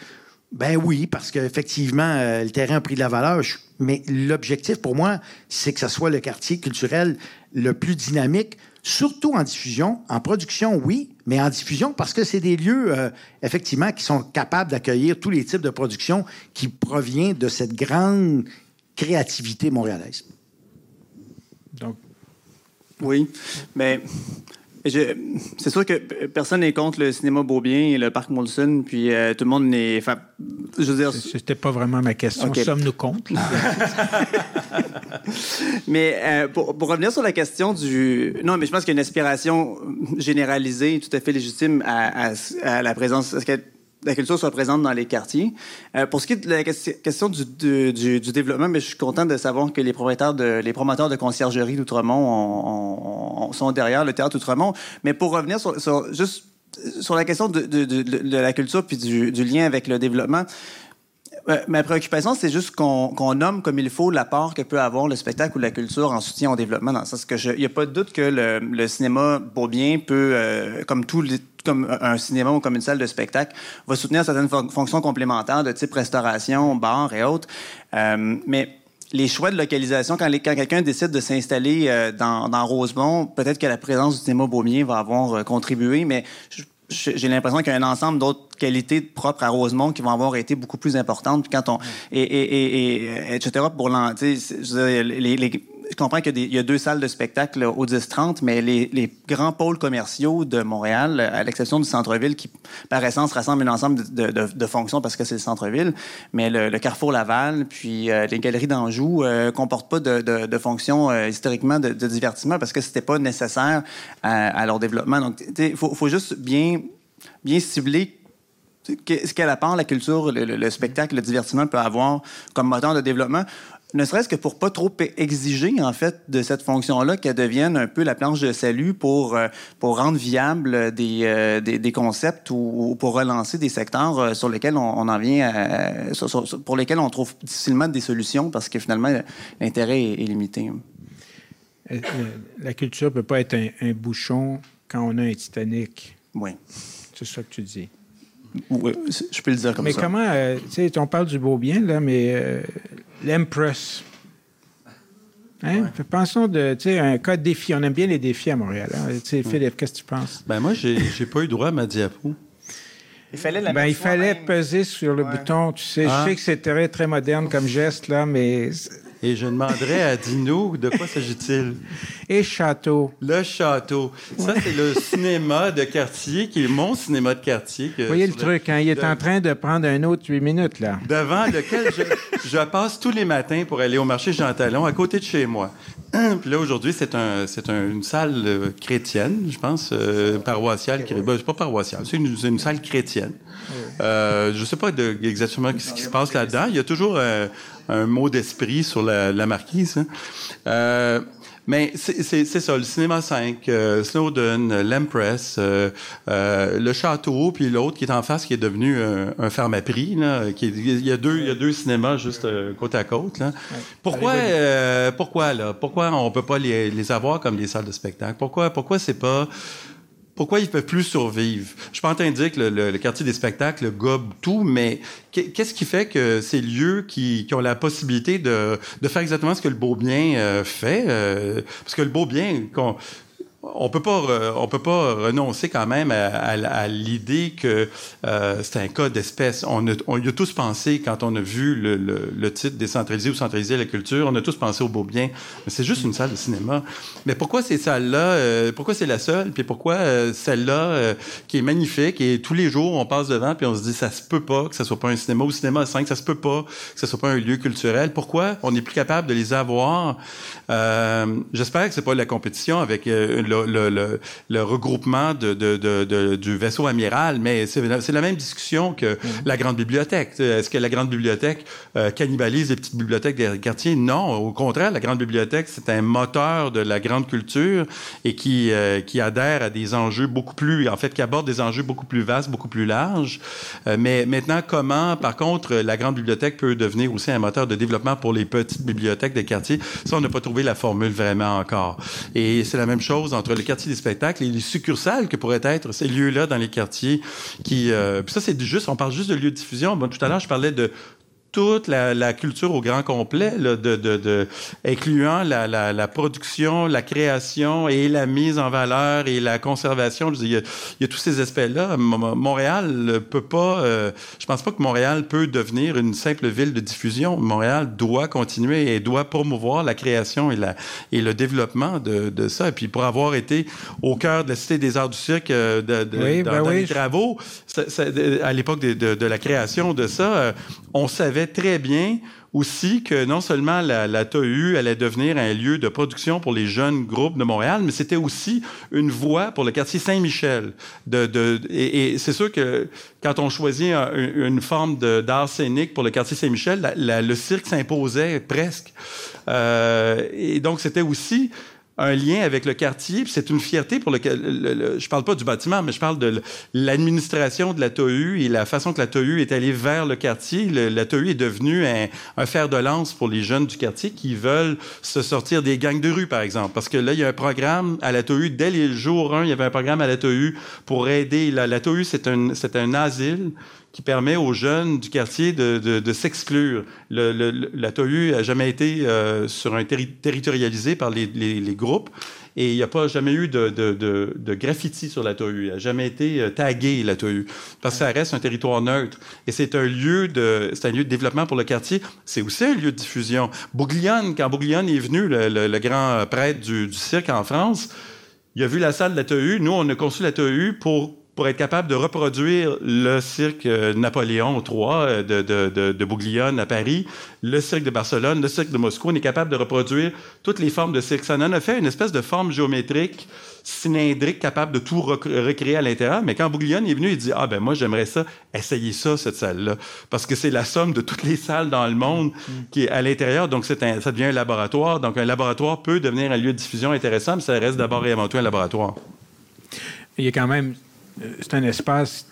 Ben oui, parce qu'effectivement, euh, le terrain a pris de la valeur. Mais l'objectif pour moi, c'est que ce soit le quartier culturel le plus dynamique, surtout en diffusion. En production, oui, mais en diffusion parce que c'est des lieux, euh, effectivement, qui sont capables d'accueillir tous les types de production qui proviennent de cette grande créativité montréalaise. Donc. Oui, mais c'est sûr que personne n'est contre le cinéma Beaubien et le parc Molson, puis euh, tout le monde n'est. Enfin, je veux dire. C'était pas vraiment ma question. Okay. Sommes-nous contre? *laughs* Mais euh, pour, pour, revenir sur la question du. Non, mais je pense qu'il y a une aspiration généralisée, tout à fait légitime à, à, à la présence la culture soit présente dans les quartiers. Euh, pour ce qui est de la question du, développement, mais je suis content de savoir que les promoteurs de conciergerie d'Outremont sont derrière le théâtre Outremont. Mais pour revenir sur, juste sur la question de, la culture puis du, lien avec le développement, euh, ma préoccupation, c'est juste qu'on qu nomme comme il faut l'apport que peut avoir le spectacle ou la culture en soutien au développement. Dans il n'y a pas de doute que le, cinéma bien peut, euh, comme tout comme un cinéma ou comme une salle de spectacle, va soutenir certaines fon fonctions complémentaires de type restauration, bar et autres. Euh, mais les choix de localisation, quand, quelqu'un décide de s'installer dans, dans Rosemont, peut-être que la présence du cinéma Beaubien va avoir contribué, mais je, j'ai l'impression qu'il y a un ensemble d'autres qualités propres à Rosemont qui vont avoir été beaucoup plus importantes. Quand on et, et, et, et etc. pour l'an, les, les, je comprends qu'il y, a deux salles de spectacle au 10-30, mais les, grands pôles commerciaux de Montréal, à l'exception du centre-ville, qui par essence rassemble un ensemble de, fonctions parce que c'est le centre-ville, mais le, Carrefour Laval, puis euh, les galeries d'Anjou euh, comportent pas de, fonctions euh, historiquement de, divertissement parce que c'était pas nécessaire à, leur développement. Donc, il faut, juste bien cibler ce qu'elle apporte, la culture, le, spectacle, le divertissement peut avoir comme moteur de développement ne serait-ce que pour pas trop exiger en fait de cette fonction-là qu'elle devienne un peu la planche de salut pour euh, pour rendre viable des, euh, des, des, concepts ou, ou, pour relancer des secteurs euh, sur lesquels on, on en vient à, sur, sur, pour lesquels on trouve difficilement des solutions parce que finalement l'intérêt est, est, limité. La culture peut pas être un, un, bouchon quand on a un Titanic. Oui. C'est ça que tu dis. Oui, je peux le dire comme mais ça. Mais comment, euh, tu sais, on parle du beau bien, là, mais l'Empress. Hein? Ouais. Pensons de, tu sais, un cas de défi. On aime bien les défis à Montréal. Hein? Tu sais, Philippe, qu'est-ce que tu penses? Ben moi, j'ai pas eu droit à ma diapo. Il fallait, la ben, il fallait peser sur le ouais. bouton. Tu sais, ah. je sais que c'est très, très moderne comme geste, là, mais et je demanderais à Dino de quoi s'agit-il? Et château. Le château. Ça, c'est le cinéma de quartier, qui est mon cinéma de quartier. Vous voyez le truc, hein? il est de... en train de prendre un autre huit minutes, là. Devant lequel je, je, passe tous les matins pour aller au marché Jean Talon, à côté de chez moi. *clears throat* Puis là, aujourd'hui, c'est un, une salle euh, chrétienne, je pense, euh, paroissiale. Okay, ben, c'est pas paroissiale, c'est une, une, salle chrétienne. Oui. Euh, je sais pas de, exactement ce qui se passe là-dedans. Il y a toujours euh, un mot d'esprit sur la, la marquise. Hein. Euh, mais c'est ça, le cinéma 5, euh, Snowden, l'Empress, euh, euh, le château, puis l'autre qui est en face, qui est devenu un, un pharmaprix. Là, qui est, il y a deux, il y a deux cinémas juste euh, côte à côte. Là. Ouais. Pourquoi, euh, pourquoi là? Pourquoi on peut pas les, les avoir comme des salles de spectacle? Pourquoi, pourquoi c'est pas pourquoi ils peuvent plus survivre? Je suis pas en que le, quartier des spectacles gobe tout, mais qu'est-ce qui fait que ces lieux qui, ont la possibilité de, de faire exactement ce que le beau bien euh, fait? Euh, parce que le beau bien, on peut pas on peut pas renoncer quand même à, l'idée que euh, c'est un cas d'espèce. On, on, y a tous pensé quand on a vu le, le, titre décentralisé ou centraliser la culture, on a tous pensé au beau bien. Mais c'est juste une salle de cinéma. Mais pourquoi ces salles-là euh, Pourquoi c'est la seule? Puis pourquoi euh, celle-là qui est magnifique et tous les jours on passe devant puis on se dit ça se peut pas que ça soit pas un cinéma ou cinéma 5, ça se peut pas que ça soit pas un lieu culturel. Pourquoi on n'est plus capable de les avoir? J'espère que c'est pas la compétition avec le le, le, regroupement de, de, de, du vaisseau amiral, mais c'est la même discussion que mm-hmm. la grande bibliothèque. Est-ce que la grande bibliothèque euh, cannibalise les petites bibliothèques des quartiers? Non, au contraire, la grande bibliothèque, c'est un moteur de la grande culture et qui, euh, qui adhère à des enjeux beaucoup plus, en fait, qui aborde des enjeux beaucoup plus vastes, beaucoup plus larges. Euh, mais maintenant, comment, par contre, la grande bibliothèque peut devenir aussi un moteur de développement pour les petites bibliothèques des quartiers? Ça, on n'a pas trouvé la formule vraiment encore. Et c'est la même chose entre le quartier des spectacles et les succursales que pourraient être ces lieux-là dans les quartiers qui... Euh, puis ça, c'est juste, on parle juste de lieux de diffusion. Bon, tout à l'heure, je parlais de toute la, culture au grand complet, de, de, incluant la, la, production, la création et la mise en valeur et la conservation. il, y a, tous ces aspects-là. Montréal peut pas. Euh, je pense pas que Montréal peut devenir une simple ville de diffusion. Montréal doit continuer et doit promouvoir la création et, la, et le développement de, de ça. Et puis pour avoir été au cœur de la Cité des Arts du Cirque euh, de, de dans, ben les travaux, à l'époque de, la création de ça, euh, on savait très bien aussi que non seulement la, la TAU allait devenir un lieu de production pour les jeunes groupes de Montréal, mais c'était aussi une voie pour le quartier Saint-Michel. Et, c'est sûr que quand on choisit une forme d'art scénique pour le quartier Saint-Michel, le cirque s'imposait presque. Euh, et donc c'était aussi un lien avec le quartier. C'est une fierté pour lequel le, je parle pas du bâtiment, mais je parle de l'administration de la TOU et la façon que la TOU est allée vers le quartier. la TOU est devenue un, fer de lance pour les jeunes du quartier qui veulent se sortir des gangs de rue, par exemple. Parce que là, il y a un programme à la TOU. Dès les jours 1, il y avait un programme à la TOU pour aider. La, la TOU, c'est un, c'est un asile qui permet aux jeunes du quartier de, de, de s'exclure. Le, le, la TOU a jamais été euh, sur un territorialisé par les, les, les, groupes et il n'y a pas jamais eu de, de, de, graffiti sur la TOU. Il n'a jamais été euh, tagué, la TOU, parce que ça reste un territoire neutre. Et c'est un lieu de, c'est un lieu de développement pour le quartier. C'est aussi un lieu de diffusion. Bouglione, quand Bouglione est venu, le, le grand prêtre du, du cirque en France, il a vu la salle de la TOU. Nous, on a conçu la TOU pour pour être capable de reproduire le cirque euh, Napoléon III euh, de, de, de, de, Bouglione à Paris, le cirque de Barcelone, le cirque de Moscou. On est capable de reproduire toutes les formes de cirque. Ça en a fait une espèce de forme géométrique, cylindrique, capable de tout recréer à l'intérieur. Mais quand Bouglione est venu, il dit Ah, ben moi, j'aimerais ça, essayer ça, cette salle-là. Parce que c'est la somme de toutes les salles dans le monde mm. qui est à l'intérieur. Donc, c'est ça devient un laboratoire. Donc, un laboratoire peut devenir un lieu de diffusion intéressant, mais ça reste d'abord et avant tout un laboratoire. Il y a quand même c'est un espace.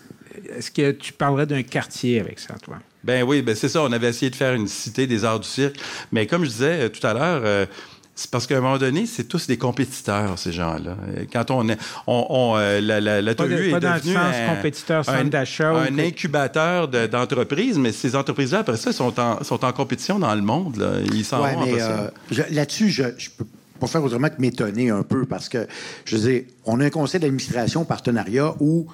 Est-ce que tu parlerais d'un quartier avec ça, toi? Ben oui, ben c'est ça. On avait essayé de faire une cité des arts du cirque. Mais comme je disais euh, tout à l'heure, euh, c'est parce qu'à un moment donné, c'est tous des compétiteurs, ces gens-là. Quand on est, on, la, la, la pas, est dans le sens un, compétiteur, un, d'achat, un incubateur d'entreprises, mais ces entreprises-là, après ça, sont en, sont en compétition dans le monde. Là. Ils s'en ouais, vont Là-dessus, je, je peux pour faire autrement que m'étonner un peu, parce que, je veux dire, on a un conseil d'administration partenariat où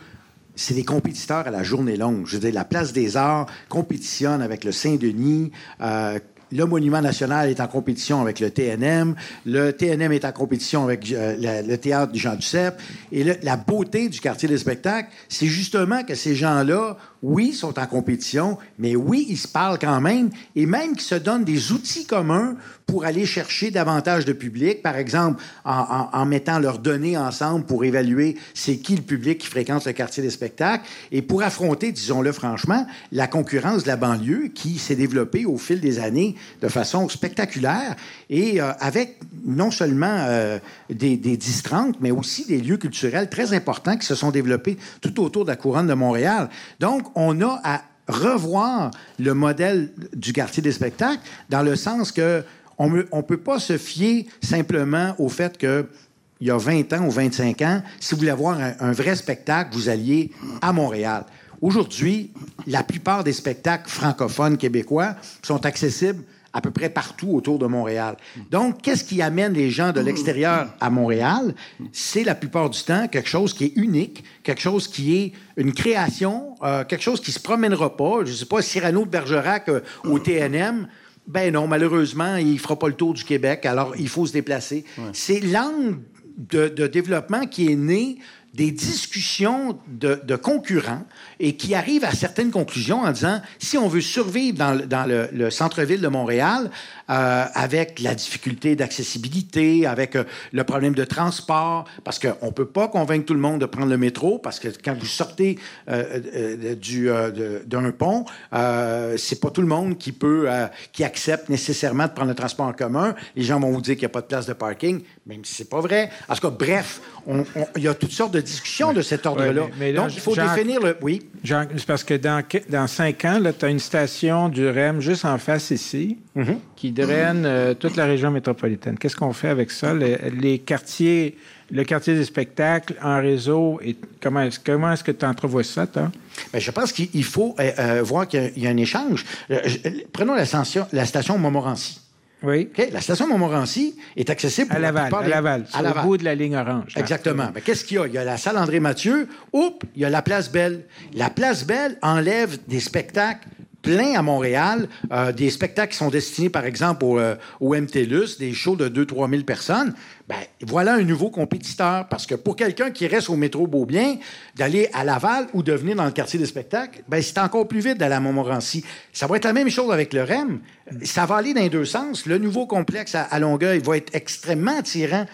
c'est des compétiteurs à la journée longue. Je veux dire, la Place des Arts compétitionne avec le Saint-Denis, euh, le Monument national est en compétition avec le TNM, le TNM est en compétition avec euh, le, théâtre du Jean Duceppe. Et la beauté du quartier des spectacles, c'est justement que ces gens-là oui, sont en compétition, mais oui, ils se parlent quand même, et même qu'ils se donnent des outils communs pour aller chercher davantage de public, par exemple en, mettant leurs données ensemble pour évaluer c'est qui le public qui fréquente le quartier des spectacles, et pour affronter, disons-le franchement, la concurrence de la banlieue qui s'est développée au fil des années de façon spectaculaire, et euh, avec non seulement euh, des, des distrantes, mais aussi des lieux culturels très importants qui se sont développés tout autour de la couronne de Montréal. Donc, on a à revoir le modèle du quartier des spectacles dans le sens que on ne peut pas se fier simplement au fait que il y a 20 ans ou 25 ans, si vous voulez avoir un, vrai spectacle, vous alliez à Montréal. Aujourd'hui, la plupart des spectacles francophones québécois sont accessibles à peu près partout autour de Montréal. Donc, qu'est-ce qui amène les gens de l'extérieur à Montréal? C'est la plupart du temps quelque chose qui est unique, quelque chose qui est une création, euh, quelque chose qui se promènera pas. Je sais pas, Cyrano de Bergerac euh, au TNM. Ben non, malheureusement, il fera pas le tour du Québec, alors il faut se déplacer. C'est l'angle de, de développement qui est né des discussions de, de, concurrents et qui arrivent à certaines conclusions en disant si on veut survivre dans, le, dans le, le centre-ville de Montréal euh, avec la difficulté d'accessibilité, avec euh, le problème de transport, parce qu'on ne peut pas convaincre tout le monde de prendre le métro, parce que quand vous sortez euh, du, d'un pont, c'est pas tout le monde qui peut, qui accepte nécessairement de prendre le transport en commun. Les gens vont vous dire qu'il n'y a pas de place de parking, même si c'est pas vrai. En tout cas, bref, il y a toutes sortes de discussions de cet ordre-là. Donc, il faut définir le. Oui? C'est parce que dans, dans cinq ans, tu as une station du REM juste en face ici mm -hmm. qui draine euh, toute la région métropolitaine. Qu'est-ce qu'on fait avec ça? Les, les, quartiers, le quartier des spectacles en réseau, et comment est-ce, comment est-ce que tu entrevois ça, toi? Bien, je pense qu'il faut euh, euh, voir qu'il y a un échange. prenons la station, la station Montmorency. Oui. Okay? La station Montmorency est accessible à Laval. À Laval, à Laval. au bout de la ligne orange. Exactement. Mais qu'est-ce qu'il y a? Il y a la salle André-Mathieu. Oups, il y a la place Belle. La place Belle enlève des spectacles plein à Montréal, euh, des spectacles qui sont destinés, par exemple, au, euh, au MTLUS, des shows de 2-3 000 personnes. Ben, voilà un nouveau compétiteur. Parce que pour quelqu'un qui reste au métro Beaubien, d'aller à Laval ou de venir dans le quartier des spectacles, ben, c'est encore plus vite d'aller à Montmorency. Ça va être la même chose avec le REM. Ça va aller dans les deux sens. Le nouveau complexe à, Longueuil va être extrêmement attirant,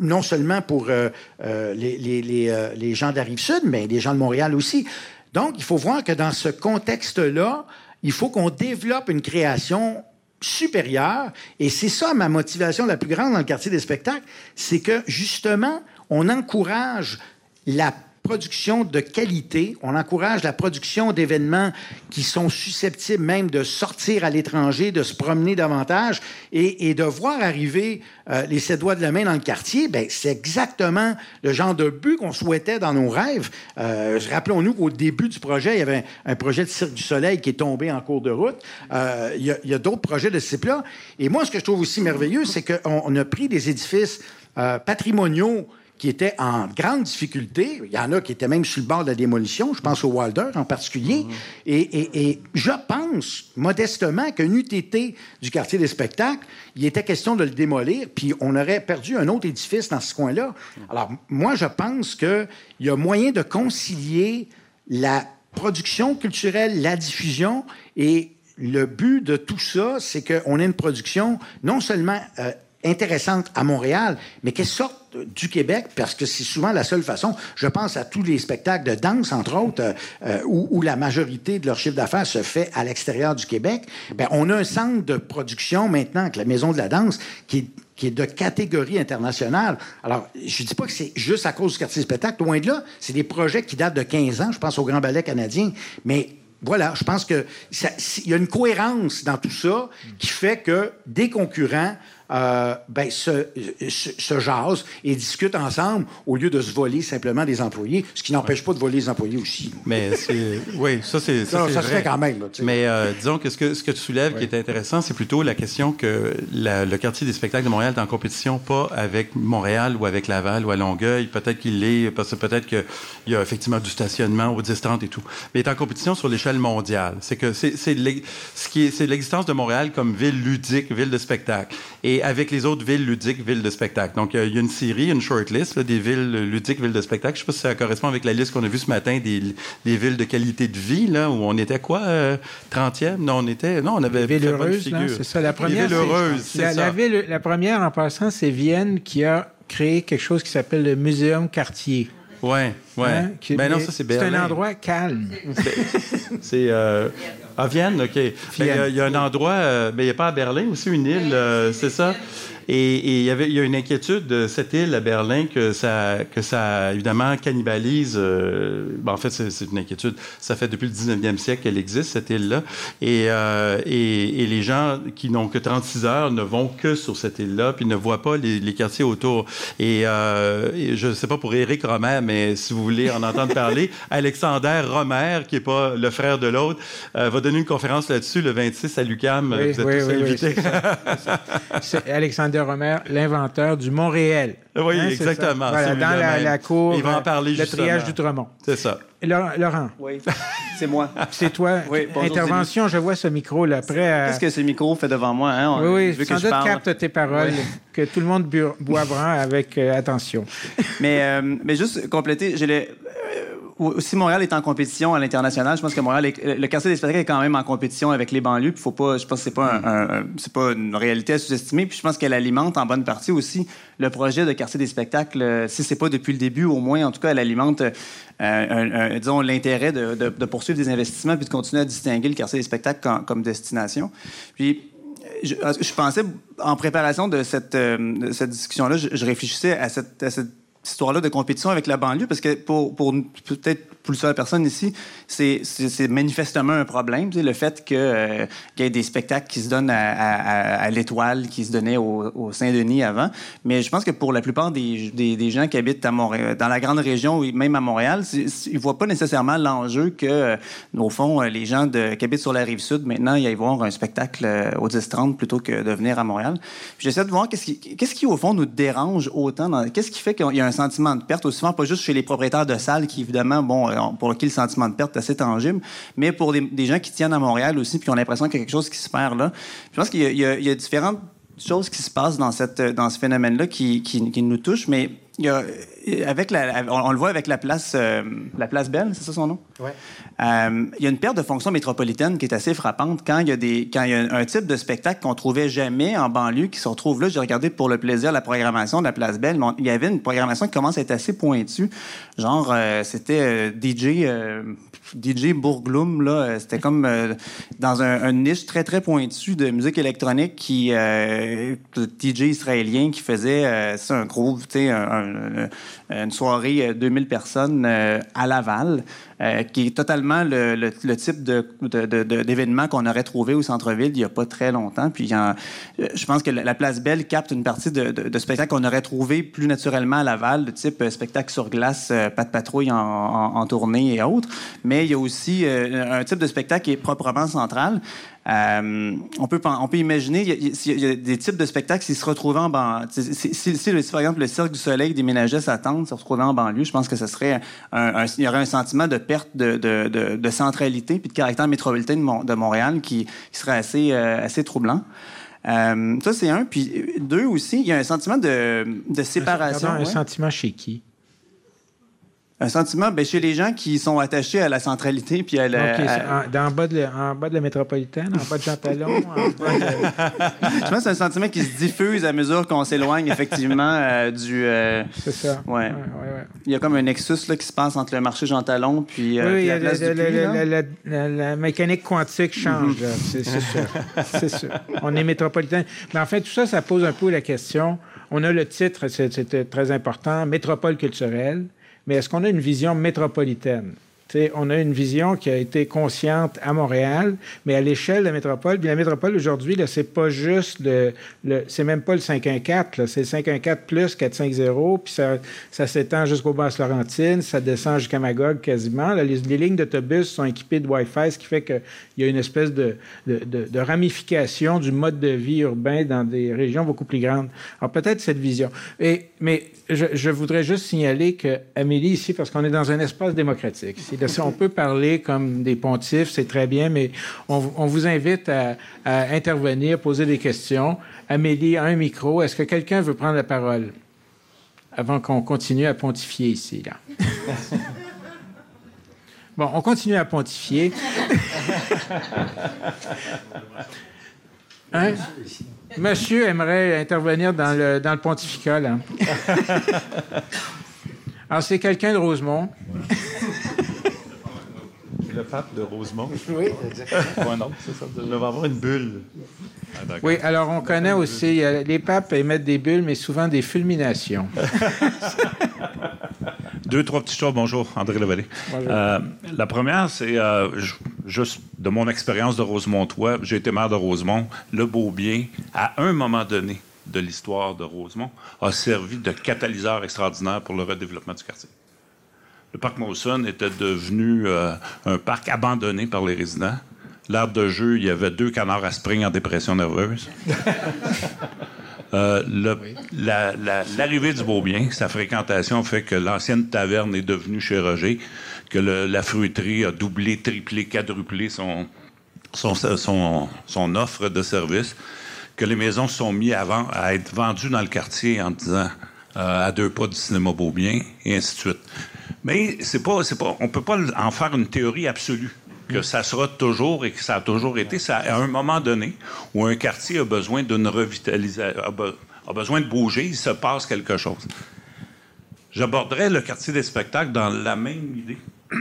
non seulement pour euh, euh, les, les, les, euh, les gens de la Rive-Sud, mais les gens de Montréal aussi. Donc, il faut voir que dans ce contexte-là, il faut qu'on développe une création supérieure. Et c'est ça ma motivation la plus grande dans le quartier des spectacles, c'est que justement, on encourage la production de qualité, on encourage la production d'événements qui sont susceptibles même de sortir à l'étranger, de se promener davantage et, de voir arriver euh, les sept doigts de la main dans le quartier, ben, c'est exactement le genre de but qu'on souhaitait dans nos rêves. Euh, Rappelons-nous qu'au début du projet, il y avait un, projet de Cirque du Soleil qui est tombé en cours de route. Euh, il y a, d'autres projets de ce type-là. Et moi, ce que je trouve aussi merveilleux, c'est qu'on on a pris des édifices patrimoniaux qui étaient en grande difficulté. Il y en a qui étaient même sur le bord de la démolition. Je pense au Wilder en particulier. Et, je pense modestement qu'un UTT du quartier des spectacles, il était question de le démolir, puis on aurait perdu un autre édifice dans ce coin-là. Alors, moi, je pense qu'il y a moyen de concilier la production culturelle, la diffusion et le but de tout ça, c'est qu'on ait une production non seulement euh, intéressante à Montréal, mais qu'elle sorte du Québec, parce que c'est souvent la seule façon. Je pense à tous les spectacles de danse, entre autres, euh, où, où, la majorité de leur chiffre d'affaires se fait à l'extérieur du Québec. Bien, on a un centre de production maintenant avec la Maison de la danse qui est qui est de catégorie internationale. Alors, je ne dis pas que c'est juste à cause du quartier spectacle, loin de là. C'est des projets qui datent de 15 ans, je pense au Grand Ballet canadien, mais voilà, je pense qu'il y a une cohérence dans tout ça qui fait que des concurrents euh, ben, se, se, se, jasent et discutent ensemble au lieu de se voler simplement des employés, ce qui n'empêche pas de voler les employés aussi. Mais oui, ça c'est ça, ça, ça se fait quand même. Là, Mais euh, disons que ce, que ce que tu soulèves qui est intéressant, c'est plutôt la question que la, le quartier des spectacles de Montréal est en compétition pas avec Montréal ou avec Laval ou à Longueuil. Peut-être qu'il l'est parce que peut-être qu'il y a effectivement du stationnement au 10-30 et tout. Mais il est en compétition sur l'échelle mondiale. C'est que c'est l'existence de Montréal comme ville ludique, ville de spectacle. Et avec les autres villes ludiques, villes de spectacle. Donc, il y a une série, une shortlist là, des villes ludiques, villes de spectacle. Je ne sais pas si ça correspond avec la liste qu'on a vue ce matin des, des, villes de qualité de vie, là, où on était quoi, euh, 30e? Non, on était, non, on avait... Ville heureuse, c'est ça. La première, ville heureuse, c'est la, ça. La, ville, la première, en passant, c'est Vienne qui a créé quelque chose qui s'appelle le Muséum Cartier. Oui, oui. Hein? Ben non, ça, c'est Berlin. C'est un endroit calme. c'est... Euh, *laughs* à Vienne, OK. Il ben, y, y, a un endroit, euh, ben, il n'y a pas à Berlin aussi une île, euh, c'est ça? Et il y avait, il y a une inquiétude de cette île à Berlin que ça, que ça évidemment cannibalise. Euh, ben en fait, c'est une inquiétude. Ça fait depuis le 19e siècle qu'elle existe cette île-là, et, euh, et, et les gens qui n'ont que 36 heures ne vont que sur cette île-là, puis ne voient pas les, les quartiers autour. Et, euh, et je ne sais pas pour Éric Romer, mais si vous voulez en entendre parler, *laughs* Alexander Romer, qui est pas le frère de l'autre, euh, va donner une conférence là-dessus le 26 à l'UCAM. Oui, Vous êtes oui, tous oui, invités. *laughs* Alexander Romer, l'inventeur du Montréal. Oui, Hein, exactement. Voilà, dans la, cour. Il va en euh, parler, Le triage d'Outremont. C'est ça. Laurent, Oui, c'est moi. c'est toi. Oui, bonjour, Intervention, je vois ce micro là, prêt à. Qu'est-ce que ce micro fait devant moi? Hein? Oui, On- oui, sans je doute capte tes paroles, Oui. *laughs* que tout le monde boivra avec euh, attention. Mais, euh, mais juste compléter, le- euh, aussi Montréal est en compétition à l'international. Je pense que Montréal, est- le quartier des spectacles est quand même en compétition avec les banlieues. Puis faut pas, je pense que c'est pas un- un- un- c'est pas une réalité à sous-estimer. Puis je pense qu'elle alimente en bonne partie aussi le projet de quartier des spectacles. euh, Si c'est pas depuis le début, au moins, en tout cas, elle alimente, euh, disons, l'intérêt de, de- de poursuivre des investissements puis de continuer à distinguer le quartier des spectacles comme, comme destination. Puis je, je pensais, en préparation de cette, euh, de cette discussion-là, je, je réfléchissais à cette, à cette histoire-là de compétition avec la banlieue, parce que pour, pour peut-être plusieurs personnes ici, c'est manifestement un problème, le fait euh, qu'il y ait des spectacles qui se donnent à, l'Étoile, qui se donnaient au, Saint-Denis avant. Mais je pense que pour la plupart des, gens qui habitent à Montréal, dans la grande région, même à Montréal, ils voient pas nécessairement l'enjeu que, euh, au fond, euh, les gens qui habitent sur la rive sud, maintenant, ils aillent voir un spectacle au 10-30 plutôt que de venir à Montréal. J'essaie de voir qu'est-ce qui, qui, au fond, nous dérange autant. Qu'est-ce qui fait qu'il y a un sentiment de perte, aussi souvent pas juste chez les propriétaires de salles, qui, évidemment, bon, pour qui le sentiment de perte est assez tangible, mais pour des, gens qui tiennent à Montréal aussi, puis qui ont l'impression qu'il y a quelque chose qui se perd là. Je pense qu'il y a- différentes choses qui se passent dans, ce phénomène-là qui, nous touchent, mais avec on, le voit avec la place, euh, la place Belle, c'est ça son nom? Ouais. Euh, il y a une perte de fonction métropolitaine qui est assez frappante quand il y a, un type de spectacle qu'on trouvait jamais en banlieue qui se retrouve là. J'ai regardé pour le plaisir la programmation de la Place Belle. mais il y avait une programmation qui commence à être assez pointue. Genre, euh, c'était euh, DJ, DJ Bourgloum, là. C'était comme dans un, niche très, très pointu de musique électronique qui, DJ israélien qui faisait, c'est un groove, tu sais, un- une soirée euh, 2000 personnes euh, à Laval, euh, qui est totalement le, type d'événement qu'on aurait trouvé au centre-ville il n'y a pas très longtemps. Puis euh, je pense que la, la Place Belle capte une partie de, spectacles qu'on aurait trouvé plus naturellement à Laval, de type euh, spectacle sur glace, euh, pas de patrouille en, tournée et autres. Mais il y a aussi euh, un type de spectacle qui est proprement central. Euh, on, peut, pen- on peut imaginer, il y, a, il y a des types de spectacles qui se retrouvaient en banlieue. Si, si- si, si, par exemple, le Cirque du Soleil déménageait sa tente, se retrouvait en banlieue, je pense que ce serait un, un- il y aurait un sentiment de perte de, de, de, de centralité puis de caractère métropolitain de, Mon- de Montréal qui, qui serait assez, euh, assez troublant. Euh, ça, c'est un. Puis deux aussi, il y a un sentiment de, séparation. Pardon, un ouais. sentiment chez qui? Un sentiment ben, chez les gens qui sont attachés à la centralité puis à la. À- en, dans, bas de, la- en bas de la métropolitaine, en bas de Jean Talon. de- *laughs* Je pense que c'est un sentiment qui se diffuse à mesure qu'on s'éloigne effectivement euh, du. euh, C'est ça. Ouais. Ouais, ouais. Il y a comme un nexus là, qui se passe entre le marché Jean Talon puis, euh, oui, puis la place la, du la- la- mécanique quantique change, c'est c'est sûr. C'est sûr. On est métropolitain. Mais en fait, tout ça, ça pose un peu la question. On a le titre, c'est- c'était très important, métropole culturelle, mais est-ce qu'on a une vision métropolitaine? On a une vision qui a été consciente à Montréal, mais à l'échelle de la métropole. Puis la métropole, aujourd'hui, c'est pas juste le, c'est même pas le 514, là, c'est le 514 plus 450, puis ça, s'étend jusqu'au Basse-Laurentine, ça descend jusqu'à Magog quasiment. Les, lignes d'autobus sont équipées de Wi-Fi, ce qui fait qu'il y a une espèce de, ramification du mode de vie urbain dans des régions beaucoup plus grandes. Alors peut-être cette vision. Mais je, je voudrais juste signaler que Amélie ici, parce qu'on est dans un espace démocratique, ici, on peut parler comme des pontifs, c'est très bien, mais on, on vous invite à, à intervenir, poser des questions. Amélie a un micro. Est-ce que quelqu'un veut prendre la parole avant qu'on continue à pontifier ici, là? *laughs* Bon, on continue à pontifier. *laughs* Hein? Monsieur aimerait intervenir dans le, dans le pontificat, là. *laughs* Alors, c'est quelqu'un de Rosemont. Le pape de Rosemont. *laughs* Oui, exactement. Ou un autre, c'est ça. Il va avoir une bulle. Oui, alors on connaît aussi, euh, les papes émettent des bulles, mais souvent des fulminations. *laughs* Deux, trois petites choses. Bonjour, André Levalet. Euh, la première, c'est euh, ju- juste de mon expérience de Rosemontois. J'ai été maire de Rosemont. Le Beaubien, à un moment donné de l'histoire de Rosemont, a servi de catalyseur extraordinaire pour le redéveloppement du quartier. Le parc Mawson était devenu euh, un parc abandonné par les résidents. l'aire de jeu, il y avait deux canards à spring en dépression nerveuse. *laughs* Euh, l'arrivée du Beaubien, sa fréquentation fait que l'ancienne taverne est devenue chez Roger, que la fruiterie a doublé, triplé, quadruplé son, son, offre de service, que les maisons sont mises à, à être vendues dans le quartier en disant euh, à deux pas du cinéma Beaubien, et ainsi de suite. Mais c'est pas, c'est pas, on peut pas en faire une théorie absolue que ça sera toujours et que ça a toujours été. Ça, à un moment donné où un quartier a besoin d'une revitalisation, a, besoin de bouger, il se passe quelque chose. J'aborderai le quartier des spectacles dans la même idée. *clears throat*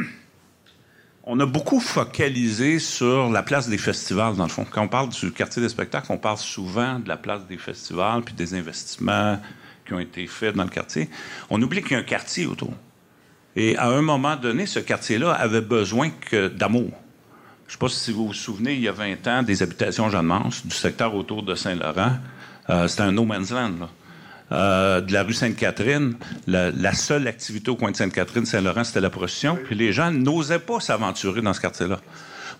On a beaucoup focalisé sur la place des festivals, dans le fond. Quand on parle du quartier des spectacles, on parle souvent de la place des festivals, puis des investissements qui ont été faits dans le quartier. On oublie qu'il y a un quartier autour. Et à un moment donné, ce quartier-là avait besoin d'amour. Je ne sais pas si vous vous souvenez, il y a 20 ans, des habitations Jeanne Mance, du secteur autour de Saint-Laurent. Euh, c'était un no man's land. Euh, de la rue Sainte-Catherine, la, seule activité au coin de Sainte-Catherine, Saint-Laurent, c'était la prostitution. Puis les gens n'osaient pas s'aventurer dans ce quartier-là.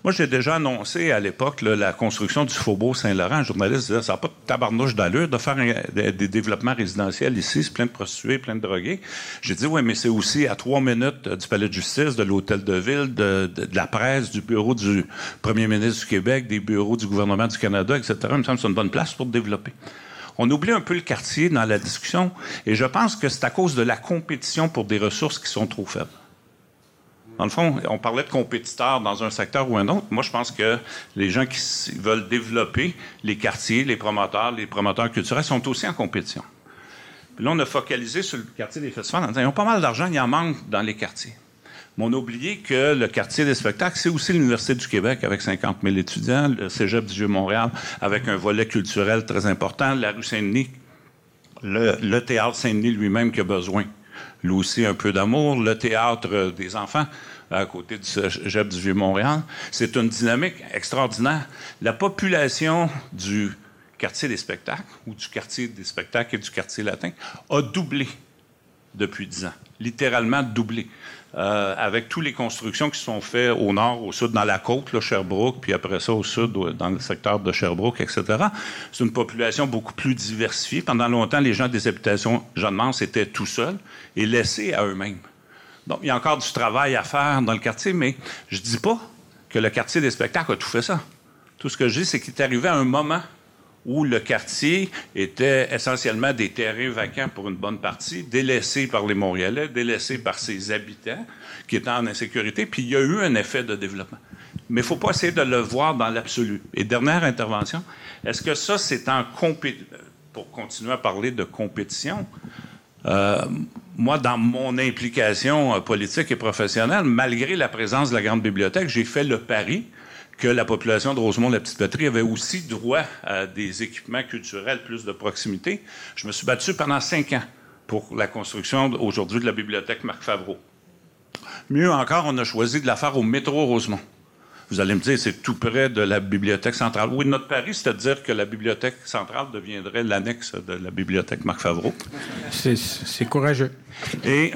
Moi, j'ai déjà annoncé à l'époque la construction du Faubourg Saint-Laurent. Un journaliste disait ça n'a pas de tabarnouche d'allure de faire des, développements résidentiels ici, c'est plein de prostituées, plein de drogués. J'ai dit oui, mais c'est aussi à trois minutes du palais de justice, de l'hôtel de ville, de, la presse, du bureau du premier ministre du Québec, des bureaux du gouvernement du Canada, etc. Il me semble que c'est une bonne place pour développer. On oublie un peu le quartier dans la discussion et je pense que c'est à cause de la compétition pour des ressources qui sont trop faibles. Dans le fond, on parlait de compétiteurs dans un secteur ou un autre. Moi, je pense que les gens qui veulent développer les quartiers, les promoteurs, les promoteurs culturels sont aussi en compétition. Puis là, on a focalisé sur le quartier des festivals en disant, ils ont pas mal d'argent, il en manque dans les quartiers. Mais on a oublié que le quartier des spectacles, c'est aussi l'Université du Québec avec 50 000 étudiants, le Cégep du Vieux-Montréal avec un volet culturel très important, la rue Saint-Denis, le théâtre Saint-Denis lui-même qui a besoin lui aussi un peu d'amour, le théâtre des enfants à côté du cégep du Vieux-Montréal. C'est une dynamique extraordinaire. La population du quartier des spectacles, ou du quartier des spectacles et du quartier latin, a doublé depuis dix ans. Littéralement doublé. Euh, avec toutes les constructions qui sont faites au nord, au sud, dans la côte, là, Sherbrooke, puis après ça au sud, dans le secteur de Sherbrooke, etc. C'est une population beaucoup plus diversifiée. Pendant longtemps, les gens des habitations Jeanne-Mance étaient tout seuls et laissés à eux-mêmes. Donc, il y a encore du travail à faire dans le quartier, mais je ne dis pas que le quartier des spectacles a tout fait ça. Tout ce que je dis, c'est qu'il est arrivé à un moment où le quartier était essentiellement des terrains vacants pour une bonne partie, délaissés par les Montréalais, délaissés par ses habitants qui étaient en insécurité, puis il y a eu un effet de développement. Mais il ne faut pas essayer de le voir dans l'absolu. Et dernière intervention, est-ce que ça, c'est en compétition, pour continuer à parler de compétition, euh, moi, dans mon implication euh, politique et professionnelle, malgré la présence de la Grande Bibliothèque, j'ai fait le pari que la population de Rosemont-la-Petite-Patrie avait aussi droit à des équipements culturels plus de proximité. Je me suis battu pendant cinq ans pour la construction aujourd'hui de la bibliothèque Marc Favreau. Mieux encore, on a choisi de la faire au métro Rosemont. Vous allez me dire, c'est tout près de la bibliothèque centrale. Oui, notre pari, c'est de dire que la bibliothèque centrale deviendrait l'annexe de la bibliothèque Marc Favreau. C'est courageux. Et,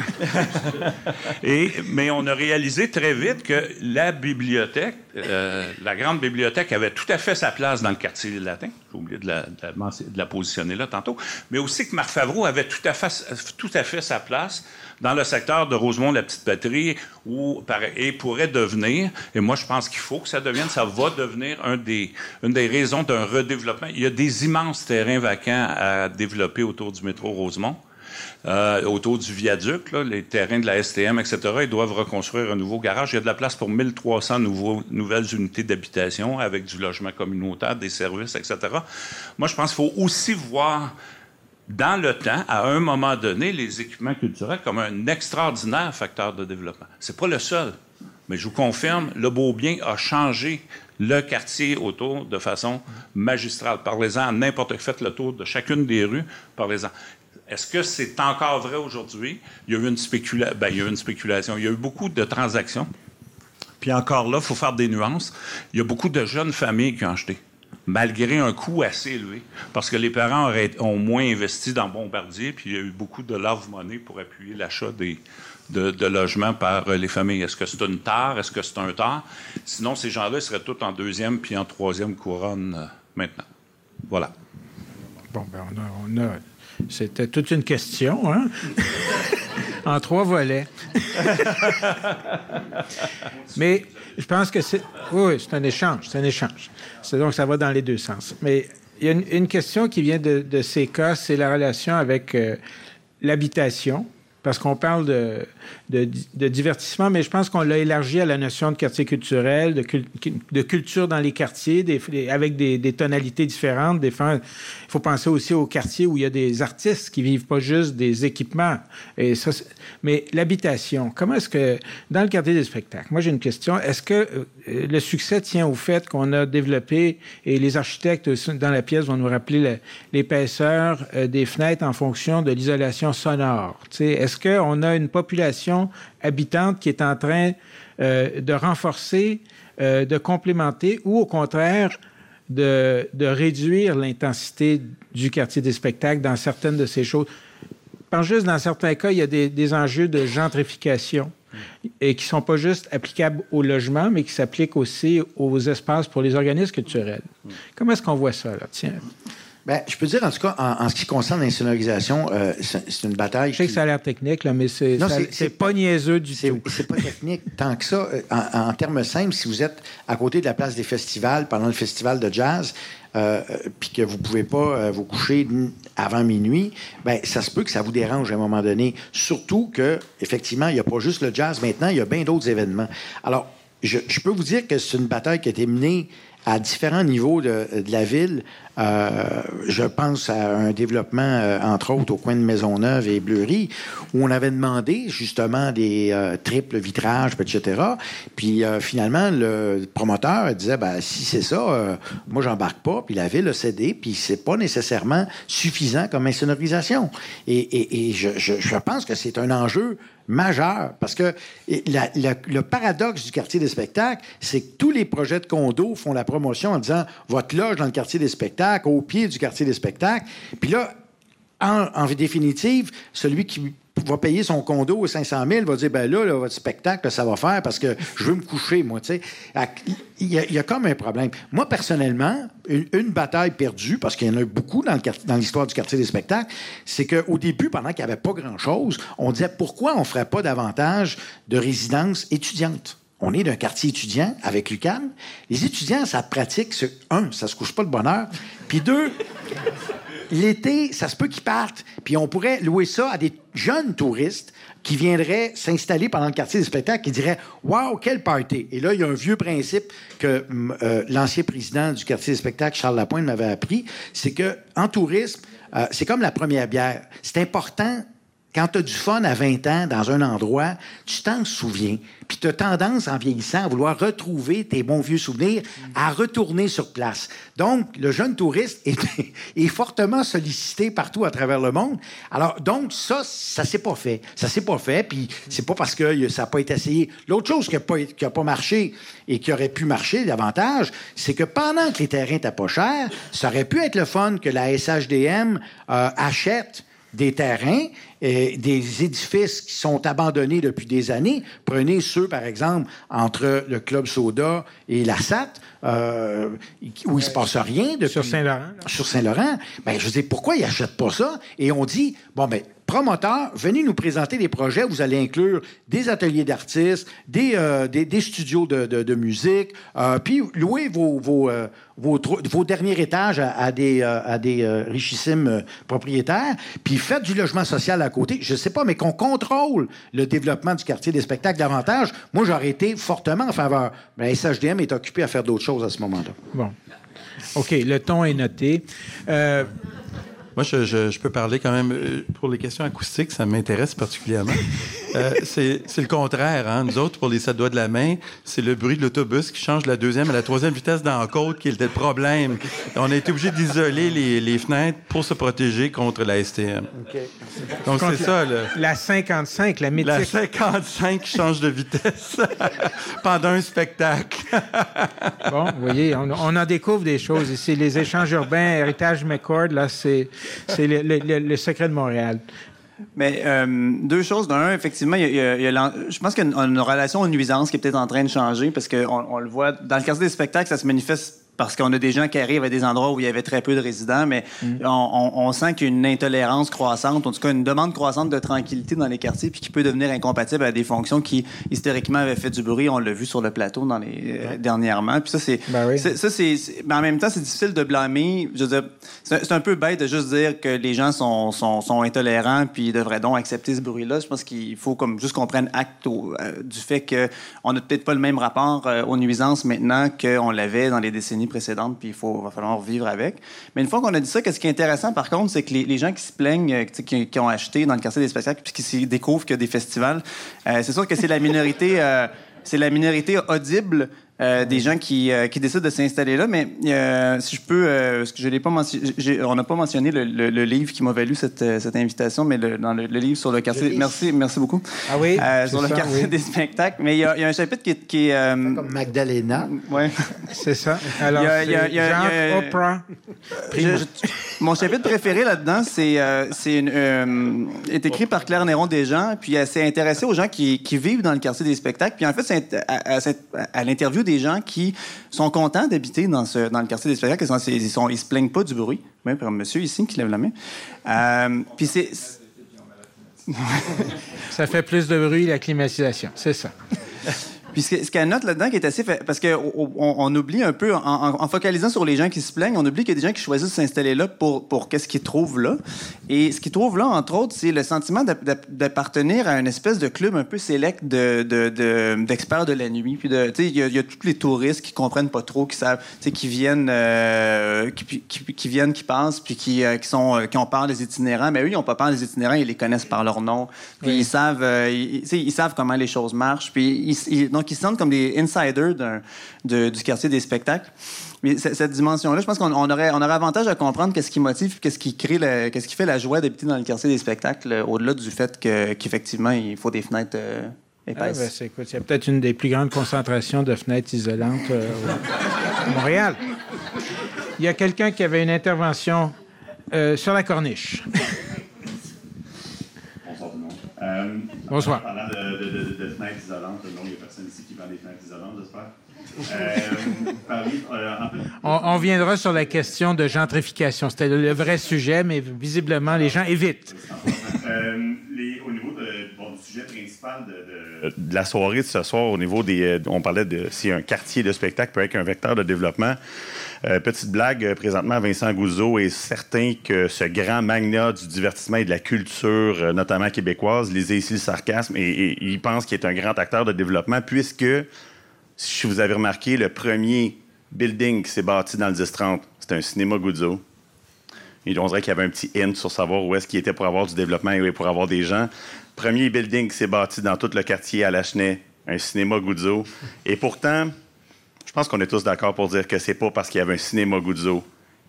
et, mais on a réalisé très vite que la bibliothèque, euh, la grande bibliothèque, avait tout à fait sa place dans le quartier latin. J'ai oublié de la, de, la, positionner là tantôt. Mais aussi que Marc Favreau avait tout à fait, tout à fait sa place dans le secteur de Rosemont-la-Petite-Patrie, où, et pourrait devenir, et moi je pense qu'il faut que ça devienne, ça va devenir un des, une des raisons d'un redéveloppement. Il y a des immenses terrains vacants à développer autour du métro Rosemont. Euh, autour du viaduc, les terrains de la STM, etc. Ils doivent reconstruire un nouveau garage. Il y a de la place pour 1300 nouveaux, nouvelles unités d'habitation avec du logement communautaire, des services, etc. Moi, je pense qu'il faut aussi voir dans le temps, à un moment donné, les équipements culturels comme un extraordinaire facteur de développement. C'est pas le seul, mais je vous confirme, le Beau-Bien a changé le quartier autour de façon magistrale. Parlez-en n'importe Faites le tour de chacune des rues, parlez-en. Est-ce que c'est encore vrai aujourd'hui? Il y a eu une, ben, il y a eu une spéculation. Il y a eu beaucoup de transactions. Puis encore là, il faut faire des nuances. Il y a beaucoup de jeunes familles qui ont acheté malgré un coût assez élevé, parce que les parents ont moins investi dans Bombardier, puis il y a eu beaucoup de love money pour appuyer l'achat des, de, de logement par les familles. Est-ce que c'est une tare? Est-ce que c'est un tard? Sinon, ces gens-là seraient tous en deuxième puis en troisième couronne maintenant. Voilà. Bon, ben c'était toute une question, hein? *laughs* en trois volets. *laughs* Mais je pense que c'est. Oui, c'est un échange. C'est un échange. Donc ça va dans les deux sens. Mais il y a une, question qui vient de, ces cas, c'est la relation avec euh, l'habitation parce qu'on parle de, de, divertissement, mais je pense qu'on l'a élargi à la notion de quartier culturel, de, culture dans les quartiers, avec des, tonalités différentes. Il faut penser aussi aux quartiers où il y a des artistes qui vivent pas juste des équipements. Mais l'habitation, comment est-ce que, dans le quartier des spectacles, moi j'ai une question, est-ce que euh, le succès tient au fait qu'on a développé, et les architectes dans la pièce vont nous rappeler l'épaisseur euh, des fenêtres en fonction de l'isolation sonore? Est-ce qu'on a une population habitante qui est en train euh, de renforcer, euh, de complémenter ou au contraire de, réduire l'intensité du quartier des spectacles dans certaines de ces choses? Pense juste dans certains cas, il y a des, enjeux de gentrification et qui ne sont pas juste applicables au logement, mais qui s'appliquent aussi aux espaces pour les organismes culturels. Comment est-ce qu'on voit ça, là? Tiens. Ben, je peux dire, en tout cas, en, ce qui concerne l'insonorisation, euh, c'est une bataille. Je sais que ça a l'air technique, là, mais c'est pas niaiseux du tout. C'est pas technique *laughs* tant que ça. Euh, en, termes simples, si vous êtes à côté de la place des festivals pendant le festival de jazz, euh, puis que vous pouvez pas vous coucher avant minuit, ben ça se peut que ça vous dérange à un moment donné. Surtout que, effectivement, il n'y a pas juste le jazz maintenant, il y a bien d'autres événements. Alors, je, je, peux vous dire que c'est une bataille qui a été menée à différents niveaux de, de la ville. Euh, je pense à un développement, euh, entre autres, au coin de Maisonneuve et Bleury, où on avait demandé justement des euh, triples vitrages, etc. Puis finalement, le promoteur disait, ben, si c'est ça, moi, j'embarque pas. Puis la ville a cédé, puis c'est pas nécessairement suffisant comme insonorisation. Et, et, et je, je, je pense que c'est un enjeu majeur. Parce que le paradoxe du quartier des spectacles, c'est que tous les projets de condos font la promotion en disant votre loge dans le quartier des spectacles, au pied du quartier des spectacles. Puis là, en, en définitive, celui qui va payer son condo à 500 000, va dire, ben là, votre spectacle, ça va faire parce que je veux me coucher, moi, tu sais. Il y, a comme un problème. Moi, personnellement, une, bataille perdue, parce qu'il y en a eu beaucoup dans, dans l'histoire du quartier des spectacles, c'est qu'au début, pendant qu'il n'y avait pas grand-chose, on disait, pourquoi on ne ferait pas davantage de résidences étudiantes? On est d'un quartier étudiant avec l'UQAM. Les étudiants, ça pratique, un, ça se couche pas de bonheur, puis deux, l'été, ça se peut qu'ils partent, puis on pourrait louer ça à des jeunes touristes qui viendraient s'installer pendant le quartier des spectacles, qui diraient Waouh, quel party! Et là, il y a un vieux principe que euh, l'ancien président du quartier des spectacles, Charles Lapointe, m'avait appris c'est que en tourisme, euh, c'est comme la première bière. C'est important quand tu as du fun à 20 ans dans un endroit, tu t'en souviens. Puis tu as tendance, en vieillissant, à vouloir retrouver tes bons vieux souvenirs, à retourner sur place. Donc, le jeune touriste *laughs* est, fortement sollicité partout à travers le monde. Alors, donc, ça, ça s'est pas fait. Ça s'est pas fait, puis c'est pas parce que ça n'a pas été essayé. L'autre chose qui n'a pas, pas marché et qui aurait pu marcher davantage, c'est que pendant que les terrains étaient pas chers, ça aurait pu être le fun que la SHDM euh, achète des terrains, et des édifices qui sont abandonnés depuis des années. Prenez ceux, par exemple, entre le Club Soda et la SAT, euh, où il se passe rien. Depuis, sur Saint-Laurent. Sur Saint-Laurent. Ben, je dire, pourquoi ils n'achètent pas ça? Et on dit, bon, ben, promoteurs, venez nous présenter des projets. Vous allez inclure des ateliers d'artistes, des, euh, studios de, de, musique, euh, puis vos, euh, vos, derniers étages à, des, richissimes propriétaires, puis faites du logement social à côté. Je sais pas, mais qu'on contrôle le développement du quartier des spectacles davantage. Moi, j'aurais été fortement en faveur. Mais la SHDM est occupé à faire d'autres choses à ce moment-là. Bon. OK, le ton est noté. Moi, je, je, peux parler quand même euh, pour les questions acoustiques, ça m'intéresse particulièrement. *laughs* euh, c'est le contraire. Hein? Nous autres, pour les sept doigts de la main, c'est le bruit de l'autobus qui change de la deuxième à la troisième vitesse dans la côte qui était le problème. On a été obligé d'isoler les, les, fenêtres pour se protéger contre la STM. Donc, c'est ça. Là. La 55, la mythique. La 55 qui change de vitesse *laughs* pendant un spectacle. bon, vous voyez, on, on, en découvre des choses ici. Les échanges urbains, Héritage McCord, là, c'est c'est le, secret de Montréal. Mais euh, deux choses. D'un, effectivement, y a, je pense qu'il y a une, relation aux nuisances qui est peut-être en train de changer parce qu'on on le voit dans le cas des spectacles, ça se manifeste parce qu'on a des gens qui arrivent à des endroits où il y avait très peu de résidents, mais mm. on, on, sent qu'il y a une intolérance croissante, en tout cas une demande croissante de tranquillité dans les quartiers, puis qui peut devenir incompatible à des fonctions qui historiquement avaient fait du bruit. On l'a vu sur le plateau dans les euh, dernièrement. Puis ça, c'est, ben ça, c'est, mais en même temps, c'est difficile de blâmer. Je veux dire, c'est, un peu bête de juste dire que les gens sont, sont, sont intolérants, puis ils devraient donc accepter ce bruit-là. Je pense qu'il faut comme juste qu'on prenne acte euh, du fait qu'on n'a peut-être pas le même rapport euh, aux nuisances maintenant qu'on l'avait dans les décennies précédentes, puis il faut, va falloir vivre avec. Mais une fois qu'on a dit ça, ce qui est intéressant, par contre, c'est que les, gens qui se plaignent, euh, qui, qui, ont acheté dans le quartier des spectacles, puis qui découvrent qu'il y a des festivals, euh, c'est sûr que c'est la minorité, euh, c'est la minorité audible euh, des gens qui, euh, qui, décident de s'installer là. Mais euh, si je peux, parce que je l'ai pas mentionné, on n'a pas mentionné le, le, livre qui m'a valu cette, cette, invitation, mais le, dans le, livre sur le quartier. merci, merci beaucoup. Ah oui? sur le quartier des spectacles. Mais il y, y, a un chapitre qui, qui est. Comme Magdalena. Ouais. *laughs* C'est ça. Alors, il y a, y a, genre Oprah. mon chapitre préféré là-dedans, c'est c'est est écrit par Claire Néron Desjans, puis elle s'est intéressée aux gens qui, qui, vivent dans le quartier des spectacles. Puis en fait, c'est à, à, à l'interview des gens qui sont contents d'habiter dans, ce, dans le quartier des spectacles. Ils, ne sont, ils se plaignent pas du bruit. Oui, comme monsieur ici qui lève la main. Euh, puis c'est. ça fait plus de bruit, la climatisation. C'est ça. *laughs* Puis ce, qu'elle note là-dedans qui est assez fait, parce qu'on on, oublie un peu, en, focalisant sur les gens qui se plaignent, on oublie qu'il y a des gens qui choisissent de s'installer là pour, pour qu'est-ce qu'ils trouvent là. Et ce qu'ils trouvent là, entre autres, c'est le sentiment d'appartenir à une espèce de club un peu sélect d'experts de, de, la nuit. Puis de, il y, a, y a tous les touristes qui comprennent pas trop, qui savent, qui viennent, euh, qui, qui, viennent, qui passent, puis qui, euh, qui sont, euh, qui ont peur des itinérants. Mais eux, ils n'ont pas peur des itinérants, ils les connaissent par leur nom. Puis ils savent, ils, ils, savent comment les choses marchent. Puis ils, donc qui se sentent comme des insiders du quartier des spectacles. Mais cette dimension-là, je pense qu'on aurait, on aurait avantage à comprendre qu'est-ce qui motive, qu'est-ce qui crée, qu'est-ce qui fait la joie d'habiter dans le quartier des spectacles, euh, au-delà du fait qu'effectivement, il faut des fenêtres euh, épaisses. Ah, ben, il y a peut-être une des plus grandes concentrations de fenêtres isolantes euh, à Montréal. Il y a quelqu'un qui avait une intervention sur la corniche. Euh, Bonsoir. Parlant de, de, de, de, fenêtres isolantes, non, il n'y a personne ici qui vend des fenêtres isolantes, j'espère. Euh, euh, en fait, on, on, viendra sur la question de gentrification. C'était le, vrai sujet, mais visiblement, les gens évitent. Euh, les, au niveau de, bon, du sujet principal de, de, la soirée de ce soir, au niveau des. On parlait de si un quartier de spectacle peut être un vecteur de développement. Euh, petite blague, euh, présentement, Vincent Gouzeau est certain que ce grand magnat du divertissement et de la culture, euh, notamment québécoise, lisez ici le sarcasme, et, il pense qu'il est un grand acteur de développement, puisque, si vous avez remarqué, le premier building qui s'est bâti dans le 10-30, c'était un cinéma Gouzeau. Et on dirait qu'il y avait un petit hint sur savoir où est-ce qu'il était pour avoir du développement et pour avoir des gens. Premier building qui s'est bâti dans tout le quartier à Lachenay, un cinéma Gouzeau. Et pourtant, pense qu'on est tous d'accord pour dire que c'est pas parce qu'il y avait un cinéma Guzzo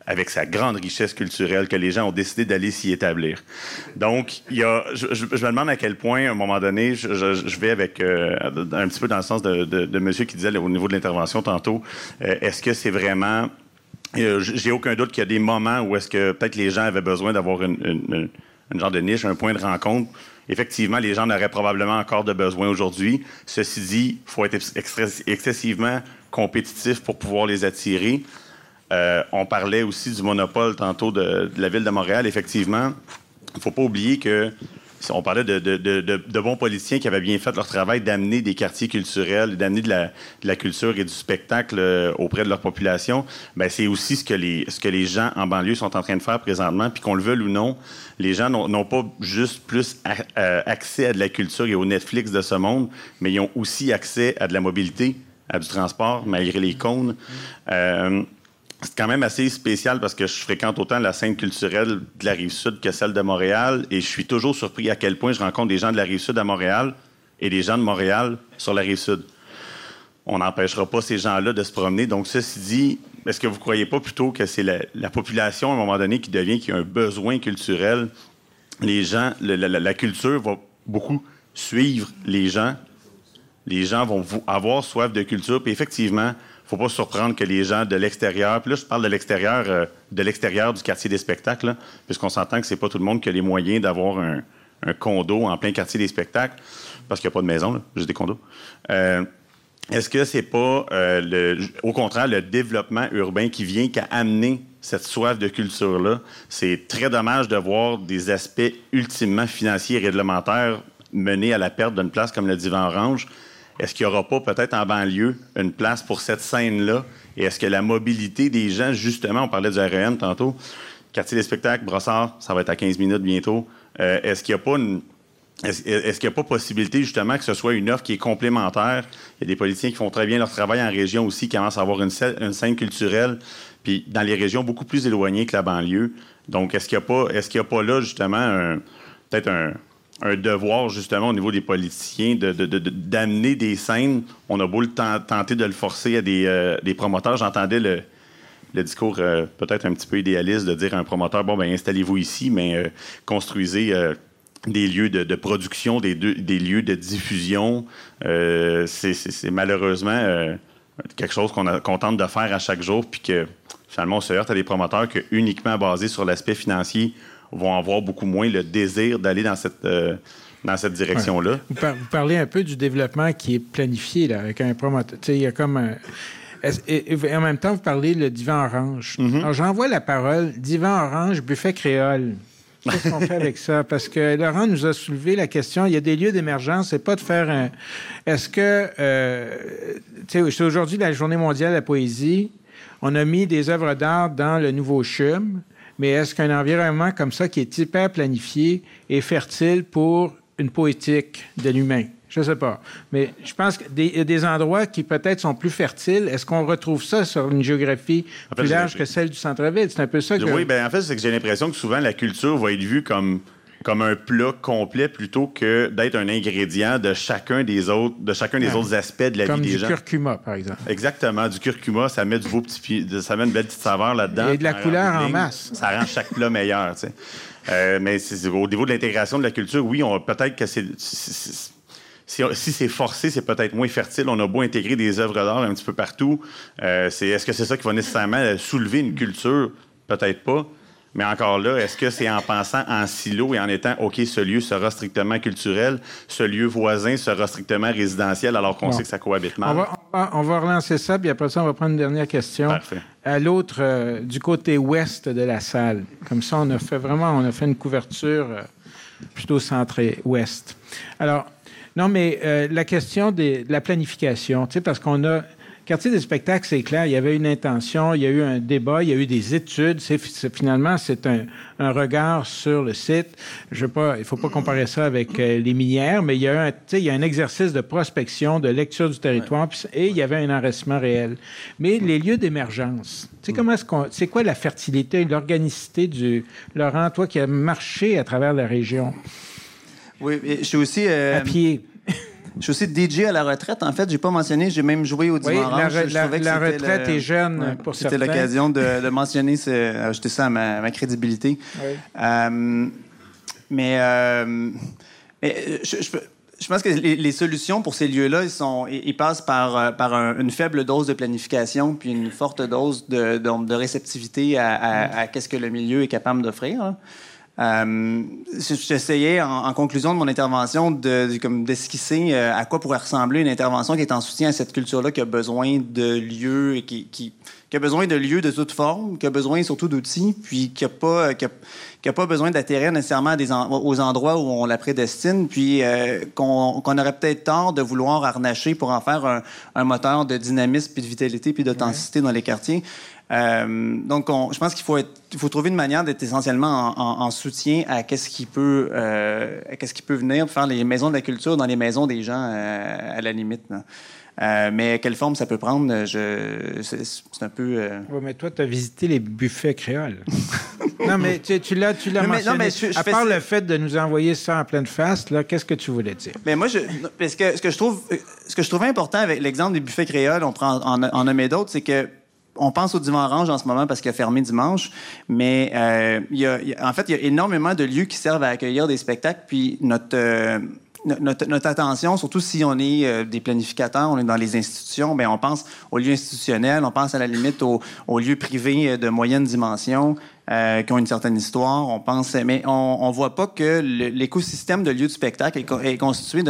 avec sa grande richesse culturelle que les gens ont décidé d'aller s'y établir. Donc, il y a, je, me demande à quel point, à un moment donné, je, vais avec euh, un petit peu dans le sens de, monsieur qui disait au niveau de l'intervention tantôt, euh, est-ce que c'est vraiment... Euh, j'ai aucun doute qu'il y a des moments où est-ce que peut-être les gens avaient besoin d'avoir une, genre de niche, un point de rencontre effectivement, les gens en auraient probablement encore de besoin aujourd'hui. Ceci dit, il faut être excessivement compétitifs pour pouvoir les attirer. Euh, on parlait aussi du monopole tantôt de, la ville de Montréal. Effectivement, il ne faut pas oublier que on parlait de, bons politiciens qui avaient bien fait leur travail d'amener des quartiers culturels, d'amener de la, culture et du spectacle euh, auprès de leur population. Ben, c'est aussi ce que, les, ce que les gens en banlieue sont en train de faire présentement. Puis qu'on le veuille ou non, les gens n'ont pas juste plus euh, accès à de la culture et au Netflix de ce monde, mais ils ont aussi accès à de la mobilité à du transport, malgré les cônes. Euh, c'est quand même assez spécial parce que je fréquente autant la scène culturelle de la rive sud que celle de Montréal et je suis toujours surpris à quel point je rencontre des gens de la rive sud à Montréal et des gens de Montréal sur la rive sud. On n'empêchera pas ces gens-là de se promener. Donc, ceci dit, est-ce que vous ne croyez pas plutôt que c'est la, population à un moment donné qui devient, qui a un besoin culturel? Les gens, la culture va beaucoup suivre les gens les gens vont avoir soif de culture. Puis effectivement, faut pas surprendre que les gens de l'extérieur, puis là, je parle de l'extérieur, euh, de l'extérieur du quartier des spectacles, puisqu'on s'entend que c'est pas tout le monde qui a les moyens d'avoir un, condo en plein quartier des spectacles, parce qu'il n'y a pas de maison, là, juste des condos. Euh, est-ce que c'est pas, euh, le, au contraire, le développement urbain qui vient qu'à amener cette soif de culture-là? C'est très dommage de voir des aspects ultimement financiers et réglementaires mener à la perte d'une place comme le Divan Orange. Est-ce qu'il n'y aura pas peut-être en banlieue une place pour cette scène-là? Et est-ce que la mobilité des gens, justement, on parlait du REM tantôt, quartier des spectacles, Brossard, ça va être à 15 minutes bientôt. Euh, est-ce qu'il n'y a pas une est-ce, qu'il n'y a pas possibilité, justement, que ce soit une offre qui est complémentaire? Il y a des politiciens qui font très bien leur travail en région aussi, qui commencent à avoir une, scène, culturelle, puis dans les régions beaucoup plus éloignées que la banlieue. Donc, est-ce qu'il n'y a, pas, est-ce qu'il a pas là, justement, peut-être un, devoir, justement, au niveau des politiciens, d'amener des scènes? On a beau le tenter de le forcer à des, euh, promoteurs. J'entendais le, discours euh, peut-être un petit peu idéaliste de dire à un promoteur, bon, ben installez-vous ici, mais euh, construisez des lieux de, production, des, lieux de diffusion. C'est malheureusement quelque chose qu'on tente de faire à chaque jour, puis que finalement on se heurte à des promoteurs qui, uniquement basés sur l'aspect financier, vont avoir beaucoup moins le désir d'aller dans cette, euh, dans cette direction-là. Vous, parlez un peu du développement qui est planifié là, avec un promoteur. Il y a comme un. Et, en même temps, vous parlez le divan orange. Mm-hmm. Alors, j'envoie la parole divan orange, buffet créole. Qu'est-ce qu'on fait avec ça? *laughs* Parce que Laurent nous a soulevé la question, il y a des lieux d'émergence, c'est pas de faire un... Est-ce que... Euh, tu sais, c'est aujourd'hui la Journée mondiale de la poésie. On a mis des œuvres d'art dans le nouveau CHUM, mais est-ce qu'un environnement comme ça, qui est hyper planifié, est fertile pour une poétique de l'humain? Je ne sais pas. Mais je pense qu'il y a des endroits qui peut-être sont plus fertiles. Est-ce qu'on retrouve ça sur une géographie plus large que celle du centre-ville? C'est un peu ça que... Oui, bien en fait, c'est que j'ai l'impression que souvent la culture va être vue comme comme un plat complet plutôt que d'être un ingrédient de chacun des autres, de chacun des autres aspects de la vie des gens. Comme du curcuma, par exemple. Exactement, du curcuma, ça met du beau petit, ça met une belle petite saveur là-dedans. Et de la couleur en masse. Ça rend chaque plat meilleur, tu sais. Euh, mais au niveau de l'intégration de la culture, oui, peut-être que c'est si, c'est forcé, c'est peut-être moins fertile. On a beau intégrer des œuvres d'art un petit peu partout. Euh, est-ce que c'est ça qui va nécessairement soulever une culture? Peut-être pas. Mais encore là, est-ce que c'est en pensant en silo et en étant, OK, ce lieu sera strictement culturel, ce lieu voisin sera strictement résidentiel, alors qu'on sait que ça cohabite mal? On va, relancer ça, puis après ça, on va prendre une dernière question. Parfait. À l'autre, euh, du côté ouest de la salle. Comme ça, on a fait vraiment, on a fait une couverture euh, plutôt centrée ouest. Alors, non, mais euh, la question de la planification, tu sais, parce qu'on a. Quartier des spectacles, c'est clair, il y avait une intention, il y a eu un débat, il y a eu des études. C'est, finalement, c'est un, regard sur le site. Je pas, il faut pas comparer ça avec euh, les minières, mais il y a un, il y a un exercice de prospection, de lecture du territoire, et il y avait un enracinement réel. Mais les lieux d'émergence, tu sais, comment est-ce qu'on, c'est quoi la fertilité, l'organicité du Laurent, toi qui as marché à travers la région? Oui, je suis aussi. Euh, à pied. Je suis aussi DJ à la retraite. En fait, j'ai pas mentionné, j'ai même joué au dimanche. Oui, la, la, retraite est jeune pour C'était l'occasion de, mentionner, ajouter ça à ma, crédibilité. Oui. Euh, mais, euh, je, pense que les, solutions pour ces lieux-là, ils, sont, ils, passent par, par une faible dose de planification puis une forte dose de, de, réceptivité à, à qu'est-ce que le milieu est capable d'offrir. Euh, J'essayais, en, conclusion de mon intervention, de, comme d'esquisser euh, à quoi pourrait ressembler une intervention qui est en soutien à cette culture-là, qui a besoin de lieux et qui, qui, qui, a besoin de lieux de toute forme, qui a besoin surtout d'outils, puis qui a pas, qui a, qui a pas besoin d'atterrir nécessairement à des aux endroits où on la prédestine, puis euh, qu'on aurait peut-être tort de vouloir harnacher pour en faire un, un moteur de dynamisme, puis de vitalité, puis d'authenticité dans les quartiers. Euh, donc, je pense qu'il faut, faut trouver une manière d'être essentiellement en, soutien à qu'est-ce qui peut, euh, qu'est-ce qui peut venir faire les maisons de la culture dans les maisons des gens euh, à la limite. Euh, mais quelle forme ça peut prendre, je, c'est, un peu. Oui, mais toi, tu as visité les buffets créoles. *laughs* non, mais tu, tu l'as, tu l'as mentionné. Non, mais à part le fait de nous envoyer ça en pleine face, là, qu'est-ce que tu voulais dire? Mais moi, je, parce que ce que je trouve, ce que je trouvais important avec l'exemple des buffets créoles, on prend en, en nommer d'autres, c'est que on pense au Divan Orange en ce moment parce qu'il a fermé dimanche, mais euh, il y a, en fait, il y a énormément de lieux qui servent à accueillir des spectacles, puis notre... Euh, notre, notre, attention, surtout si on est euh, des planificateurs, on est dans les institutions, bien, on pense aux lieux institutionnels, on pense à la limite aux, aux lieux privés de moyenne dimension. Euh, qui ont une certaine histoire. On pense, mais on, on voit pas que l'écosystème de lieux de spectacle est, constitué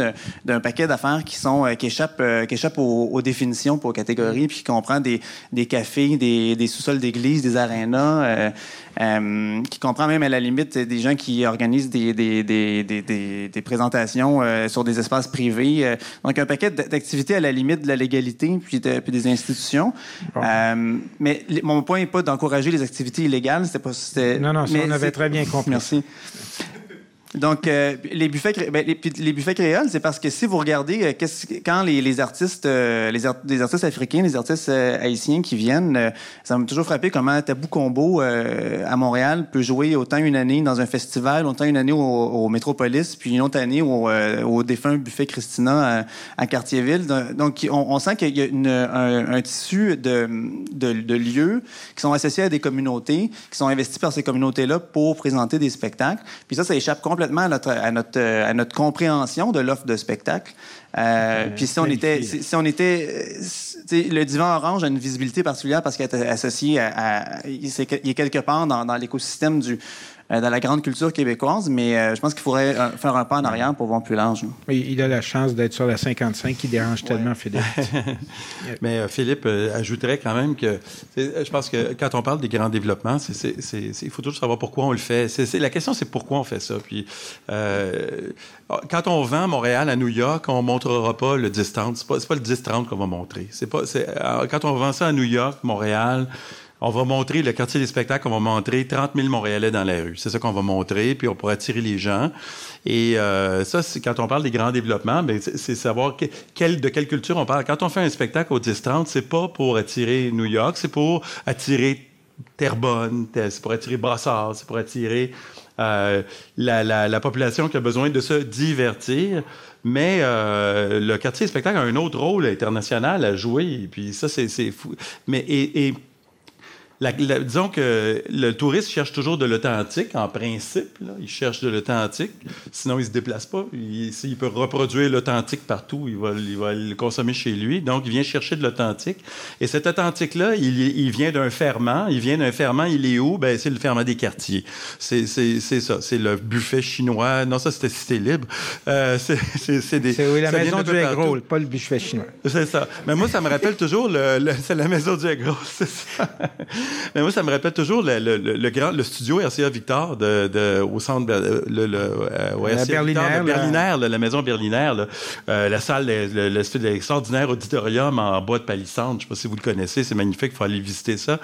d'un paquet d'affaires qui sont euh, qui échappent euh, qui échappent aux, aux, définitions, aux catégories, puis qui comprend des, des cafés, des, des sous-sols d'église, des arénas. Euh, euh, qui comprend même à la limite des gens qui organisent des, des, des, des, des présentations euh, sur des espaces privés. Euh, donc, un paquet d'activités à la limite de la légalité puis, de, puis des institutions. mais mon point n'est pas d'encourager les activités illégales. C'était pas. Non, non, ça, on avait très bien *laughs* compris. Merci. Donc, euh, les buffets, ben, les, buffets créoles, c'est parce que si vous regardez euh, quand les, les artistes, euh, les, artistes africains, les artistes euh, haïtiens qui viennent, ça m'a toujours frappé comment Tabou Combo à Montréal peut jouer autant une année dans un festival, autant une année au, au Métropolis, puis une autre année au, au défunt buffet Christina à, à Cartierville. Donc, on, on sent qu'il y a une, un, un, tissu de, de, de, lieux qui sont associés à des communautés, qui sont investis par ces communautés-là pour présenter des spectacles. Puis ça, ça échappe à notre, à notre, à notre compréhension de l'offre de spectacle. Euh, puis si on était, si, on était, le divan orange a une visibilité particulière parce qu'il est associé à, à il, est, quelque part dans, dans l'écosystème du euh, dans la grande culture québécoise, mais euh, je pense qu'il faudrait euh, faire un pas en arrière pour voir plus large. Oui, il a la chance d'être sur la 55 qui dérange tellement Philippe. *laughs* mais Philippe ajouterait quand même que je pense que quand on parle des grands développements, c'est, il faut toujours savoir pourquoi on le fait. la question, c'est pourquoi on fait ça. Puis quand on vend Montréal à New York, on montrera pas le distance. C'est pas, pas le 10-30 qu'on va montrer. C'est pas, quand on vend ça à New York, Montréal, on va montrer le quartier des spectacles, on va montrer 30 000 Montréalais dans la rue. C'est ça qu'on va montrer, puis on pourra attirer les gens. Et euh, ça, quand on parle des grands développements, ben, c'est savoir de quelle culture on parle. Quand on fait un spectacle au 10-30, c'est pas pour attirer New York, c'est pour attirer Terrebonne, c'est pour attirer Brassard, c'est pour attirer euh, la, la, la, population qui a besoin de se divertir. Mais euh, le quartier des spectacles a un autre rôle international à jouer. Puis ça, c'est fou. Mais la, la, disons que le touriste cherche toujours de l'authentique, en principe. Là. Il cherche de l'authentique. Sinon, il se déplace pas. Il, il peut reproduire l'authentique partout. Il va, il va le consommer chez lui. Donc, il vient chercher de l'authentique. Et cet authentique-là, il, il, vient d'un ferment. Il vient d'un ferment. Il est où? Ben, c'est le ferment des quartiers. C'est ça. C'est le buffet chinois. Non, ça, c'était Cité Libre. Euh, c'est des... C'est oui, la maison du Egg pas le buffet chinois. C'est ça. Mais moi, ça me rappelle toujours le, le c'est la maison du Egg c'est ça. Mais moi, ça me rappelle toujours le, le, le, grand, le studio RCA Victor de, de, au centre, le, le, euh, ouais, la Berlinaire, Berlinaire la... la maison Berlinaire, euh, la salle, l'extraordinaire auditorium en bois de palissandre. Je ne sais pas si vous le connaissez, c'est magnifique, il faut aller visiter ça.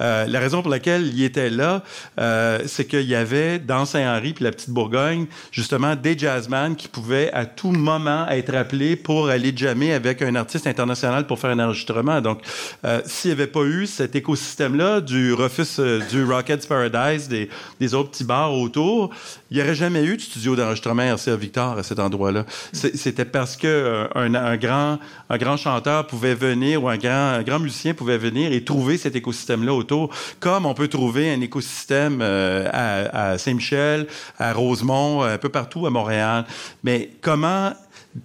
Euh, la raison pour laquelle il était là, euh, c'est qu'il y avait dans Saint-Henri puis la petite Bourgogne, justement, des jazzmen qui pouvaient à tout moment être appelés pour aller jammer avec un artiste international pour faire un enregistrement. Donc, euh, s'il n'y avait pas eu cet écosystème-là, du Rufus, euh, du Rockets Paradise, des, des, autres petits bars autour, il n'y aurait jamais eu de studio d'enregistrement RCA Victor à cet endroit-là. C'était parce que euh, un, un, grand, un grand chanteur pouvait venir ou un grand, un grand musicien pouvait venir et trouver cet écosystème-là autour, comme on peut trouver un écosystème euh, à, à Saint-Michel, à Rosemont, un peu partout à Montréal. Mais comment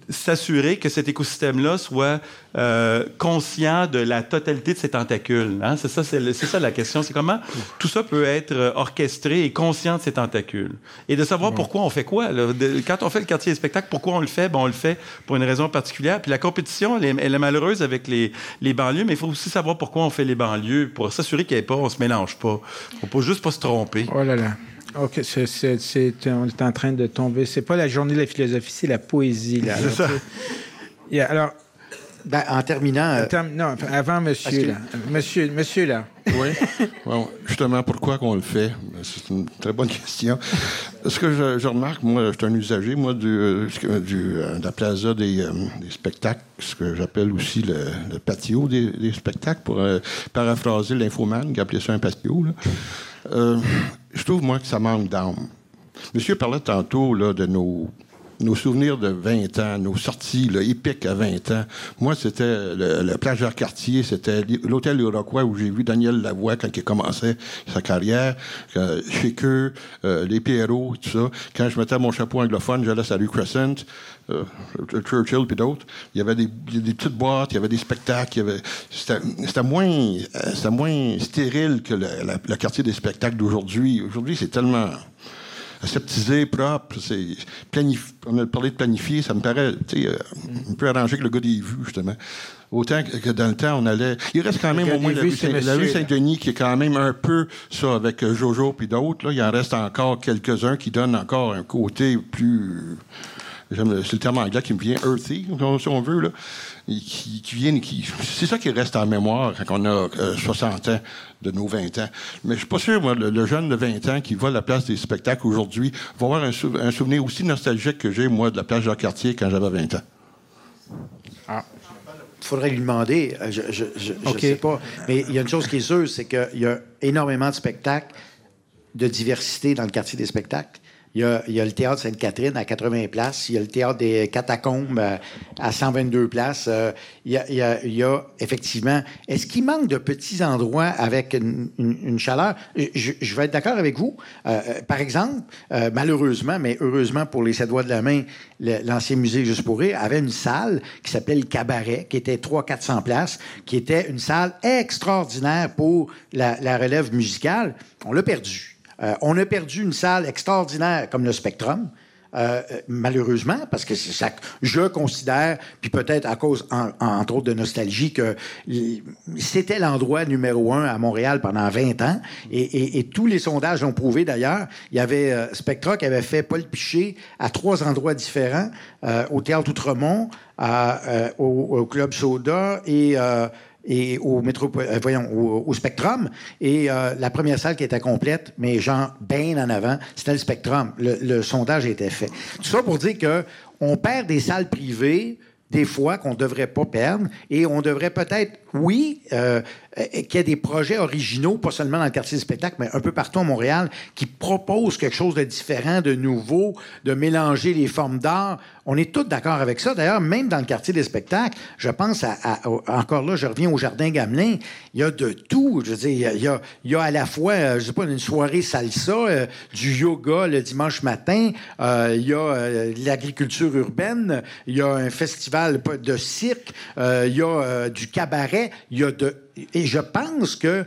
s'assurer que cet écosystème-là soit euh, conscient de la totalité de ses tentacules. Hein? C'est ça, c'est, ça la question. C'est comment tout ça peut être euh, orchestré et conscient de ses tentacules? Et de savoir pourquoi on fait quoi. Là? De, quand on fait le quartier des spectacles, pourquoi on le fait? Bon, on le fait pour une raison particulière. Puis la compétition, elle est, elle est malheureuse avec les, les banlieues, mais il faut aussi savoir pourquoi on fait les banlieues, pour s'assurer qu'il n'y ait pas, on se mélange pas. faut pas juste pas se tromper. Oh là là. OK, c'est, c'est, c'est, on est en train de tomber. C'est pas la journée de la philosophie, c'est la poésie. Là. C'est ça. alors, ben, en terminant. Euh... Term... Non, avant monsieur, là. Monsieur, monsieur, là. Oui. Bon, justement, pourquoi qu'on le fait? C'est une très bonne question. Ce que je, je remarque, moi, je suis un usager, moi, du, du, de la plaza des, euh, des spectacles, ce que j'appelle aussi le, le patio des, des, spectacles, pour euh, paraphraser l'infoman qui appelait ça un patio. Là. Je trouve, moi, que ça manque d'âme. Monsieur parlait tantôt là, de nos nos souvenirs de 20 ans, nos sorties là, épiques à 20 ans. Moi, c'était le, le plage quartier, c'était l'hôtel Iroquois où j'ai vu Daniel Lavoie quand il commençait sa carrière, euh, chez euh, les Pierrot, tout ça. Quand je mettais mon chapeau anglophone, j'allais à rue Crescent, euh, Churchill puis d'autres. Il y avait des, des, petites boîtes, il y avait des spectacles, euh, c'était moins stérile que le, le quartier des spectacles d'aujourd'hui. Aujourd'hui, c'est tellement aseptisé, propre. C'est On a parlé de planifier, ça me paraît euh, un peu arrangé que le gars des vues, justement. Autant que dans le temps, on allait. Il reste quand même au moins la rue, Saint-Denis, qui est quand même un peu ça avec euh, Jojo puis d'autres. Il en reste encore quelques-uns qui donnent encore un côté plus. C'est le terme anglais qui me vient, earthy, si on veut, là. Qui, qui vient, qui, c'est ça qui reste en mémoire quand on a 60 euh, ans de nos 20 ans. Mais je suis pas sûr, moi, le, jeune de 20 ans qui va à la place des spectacles aujourd'hui va avoir un, souvenir aussi nostalgique que j'ai, moi, de la plage de quartier quand j'avais 20 ans. Ah. Il faudrait lui demander. Euh, je ne sais pas. Mais il y a une chose qui est sûre, c'est qu'il y a énormément de spectacles, de diversité dans le quartier des spectacles. Il y, a, il y a, le théâtre Sainte-Catherine à 80 places. Il y a le théâtre des Catacombes à, 122 places. Euh, il, y a, il, y a, il y a, effectivement. Est-ce qu'il manque de petits endroits avec une, une, chaleur? Je, je, vais être d'accord avec vous. Euh, par exemple, euh, malheureusement, mais heureusement pour les sept doigts de la main, l'ancien musée Juste pour rire avait une salle qui s'appelait le Cabaret, qui était 300-400 places, qui était une salle extraordinaire pour la, la relève musicale. On l'a perdu. Euh, on a perdu une salle extraordinaire comme le Spectrum. Euh, malheureusement, parce que ça, je considère, puis peut-être à cause, entre autres, de nostalgie, que c'était l'endroit numéro un à Montréal pendant 20 ans, et, tous les sondages l'ont prouvé d'ailleurs. Il y avait euh, Spectra qui avait fait Paul Piché à trois endroits différents, au Théâtre Outremont, au, au, Club Soda et et au métro, euh, Spectrum. Et euh, la première salle qui était complète, mais genre bien en avant, c'était le Spectrum. Le, le, sondage était fait. Tout ça pour dire que on perd des salles privées des fois qu'on ne devrait pas perdre et on devrait peut-être, oui, euh, qu'il y ait des projets originaux, pas seulement dans le quartier du spectacle, mais un peu partout à Montréal, qui proposent quelque chose de différent, de nouveau, de mélanger les formes d'art. On est tous d'accord avec ça. D'ailleurs, même dans le quartier des spectacles, je pense à, encore là, je reviens au Jardin Gamelin, il y a de tout. Je veux dire, il y a, il y a à la fois, euh, je sais pas, une soirée salsa, euh, du yoga le dimanche matin, euh, il y a l'agriculture urbaine, il y a un festival de cirque, il y a du cabaret, il y a de... Et je pense que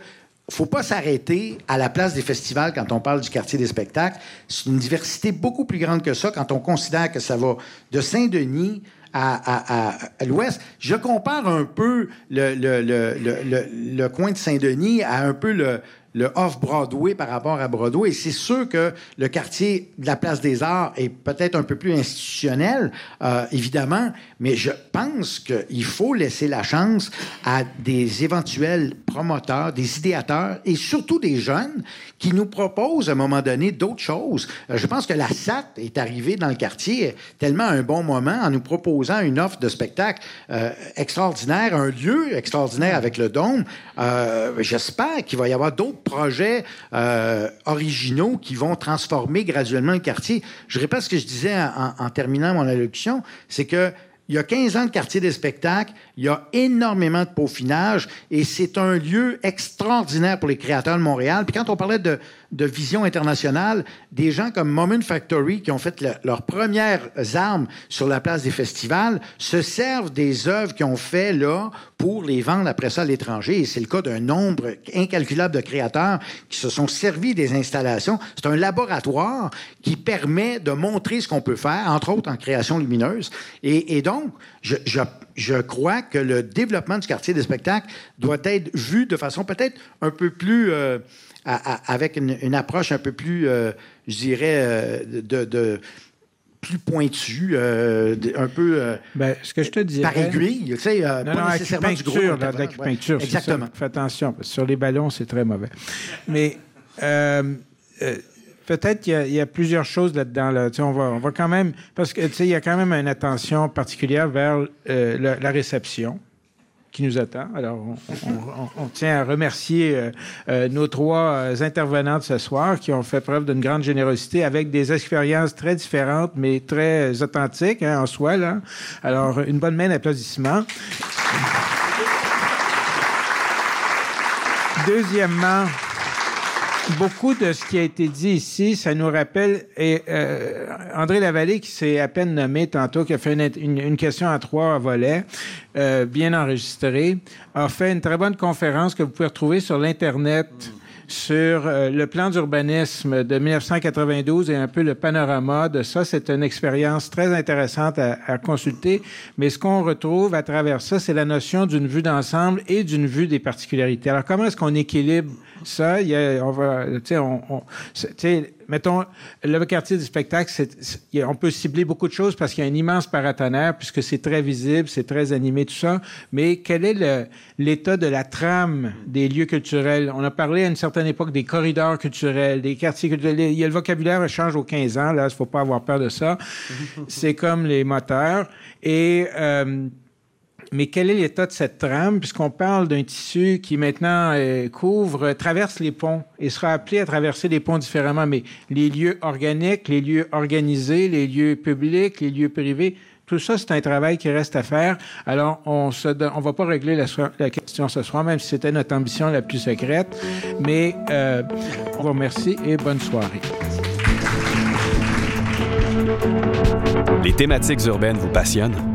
faut pas s'arrêter à la place des festivals quand on parle du quartier des spectacles. C'est une diversité beaucoup plus grande que ça quand on considère que ça va de Saint-Denis à, l'ouest. Je compare un peu le, le coin de Saint-Denis à un peu le, le off-Broadway par rapport à Broadway. C'est sûr que le quartier de la Place des Arts est peut-être un peu plus institutionnel, euh, évidemment, mais je pense qu'il faut laisser la chance à des éventuels promoteurs, des idéateurs et surtout des jeunes qui nous proposent à un moment donné d'autres choses. Euh, je pense que la SAT est arrivée dans le quartier tellement à un bon moment en nous proposant une offre de spectacle euh, extraordinaire, un lieu extraordinaire avec le dôme. J'espère qu'il va y avoir d'autres projets euh, originaux qui vont transformer graduellement le quartier. Je répète ce que je disais en, terminant mon allocution, c'est que il y a 15 ans de quartier des spectacles, il y a énormément de peaufinage et c'est un lieu extraordinaire pour les créateurs de Montréal. Puis quand on parlait de, de vision internationale, des gens comme Moment Factory, qui ont fait leurs premières armes sur la place des festivals, se servent des œuvres qu'ils ont fait là pour les vendre après ça à l'étranger. Et c'est le cas d'un nombre incalculable de créateurs qui se sont servis des installations. C'est un laboratoire qui permet de montrer ce qu'on peut faire, entre autres en création lumineuse. Et, et donc, je, je, je, crois que le développement du quartier des spectacles doit être vu de façon peut-être un peu plus... Euh, avec une, approche un peu plus, euh, je dirais, euh, de, plus pointue, euh, un peu. ben, ce que je te dirais. Par aiguille, tu sais, pas non, nécessairement du gros. l'acupuncture, Exactement. Fais attention, parce que sur les ballons, c'est très mauvais. Mais. Peut-être qu'il y, a plusieurs choses là-dedans. Là. On, va, on quand même. Parce que il y a quand même une attention particulière vers la réception qui nous attend. Alors, on, tient à remercier euh, euh, nos trois intervenantes ce soir qui ont fait preuve d'une grande générosité avec des expériences très différentes, mais très authentiques hein, en soi. Alors, une bonne main d'applaudissements. Deuxièmement, beaucoup de ce qui a été dit ici, ça nous rappelle, et euh, André Lavallée, qui s'est à peine nommé tantôt, qui a fait une, question à trois volets, euh, bien enregistrée, a fait une très bonne conférence que vous pouvez retrouver sur l'Internet sur euh, le plan d'urbanisme de 1992 et un peu le panorama de ça. C'est une expérience très intéressante à, à consulter, mais ce qu'on retrouve à travers ça, c'est la notion d'une vue d'ensemble et d'une vue des particularités. Alors, comment est-ce qu'on équilibre ça, il y a, on va, on, on mettons, le quartier du spectacle, on peut cibler beaucoup de choses parce qu'il y a un immense paratonnerre, puisque c'est très visible, c'est très animé, tout ça. Mais quel est l'état de la trame des lieux culturels? On a parlé à une certaine époque des corridors culturels, des quartiers culturels. Il y a le vocabulaire change aux 15 ans, là, il ne faut pas avoir peur de ça. *laughs* c'est comme les moteurs. Et... Euh, mais quel est l'état de cette trame, puisqu'on parle d'un tissu qui maintenant euh, couvre, traverse les ponts et sera appelé à traverser les ponts différemment, mais les lieux organiques, les lieux organisés, les lieux publics, les lieux privés, tout ça, c'est un travail qui reste à faire. Alors, on ne va pas régler la, question ce soir, même si c'était notre ambition la plus secrète, mais euh, on vous remercie et bonne soirée. Les thématiques urbaines vous passionnent?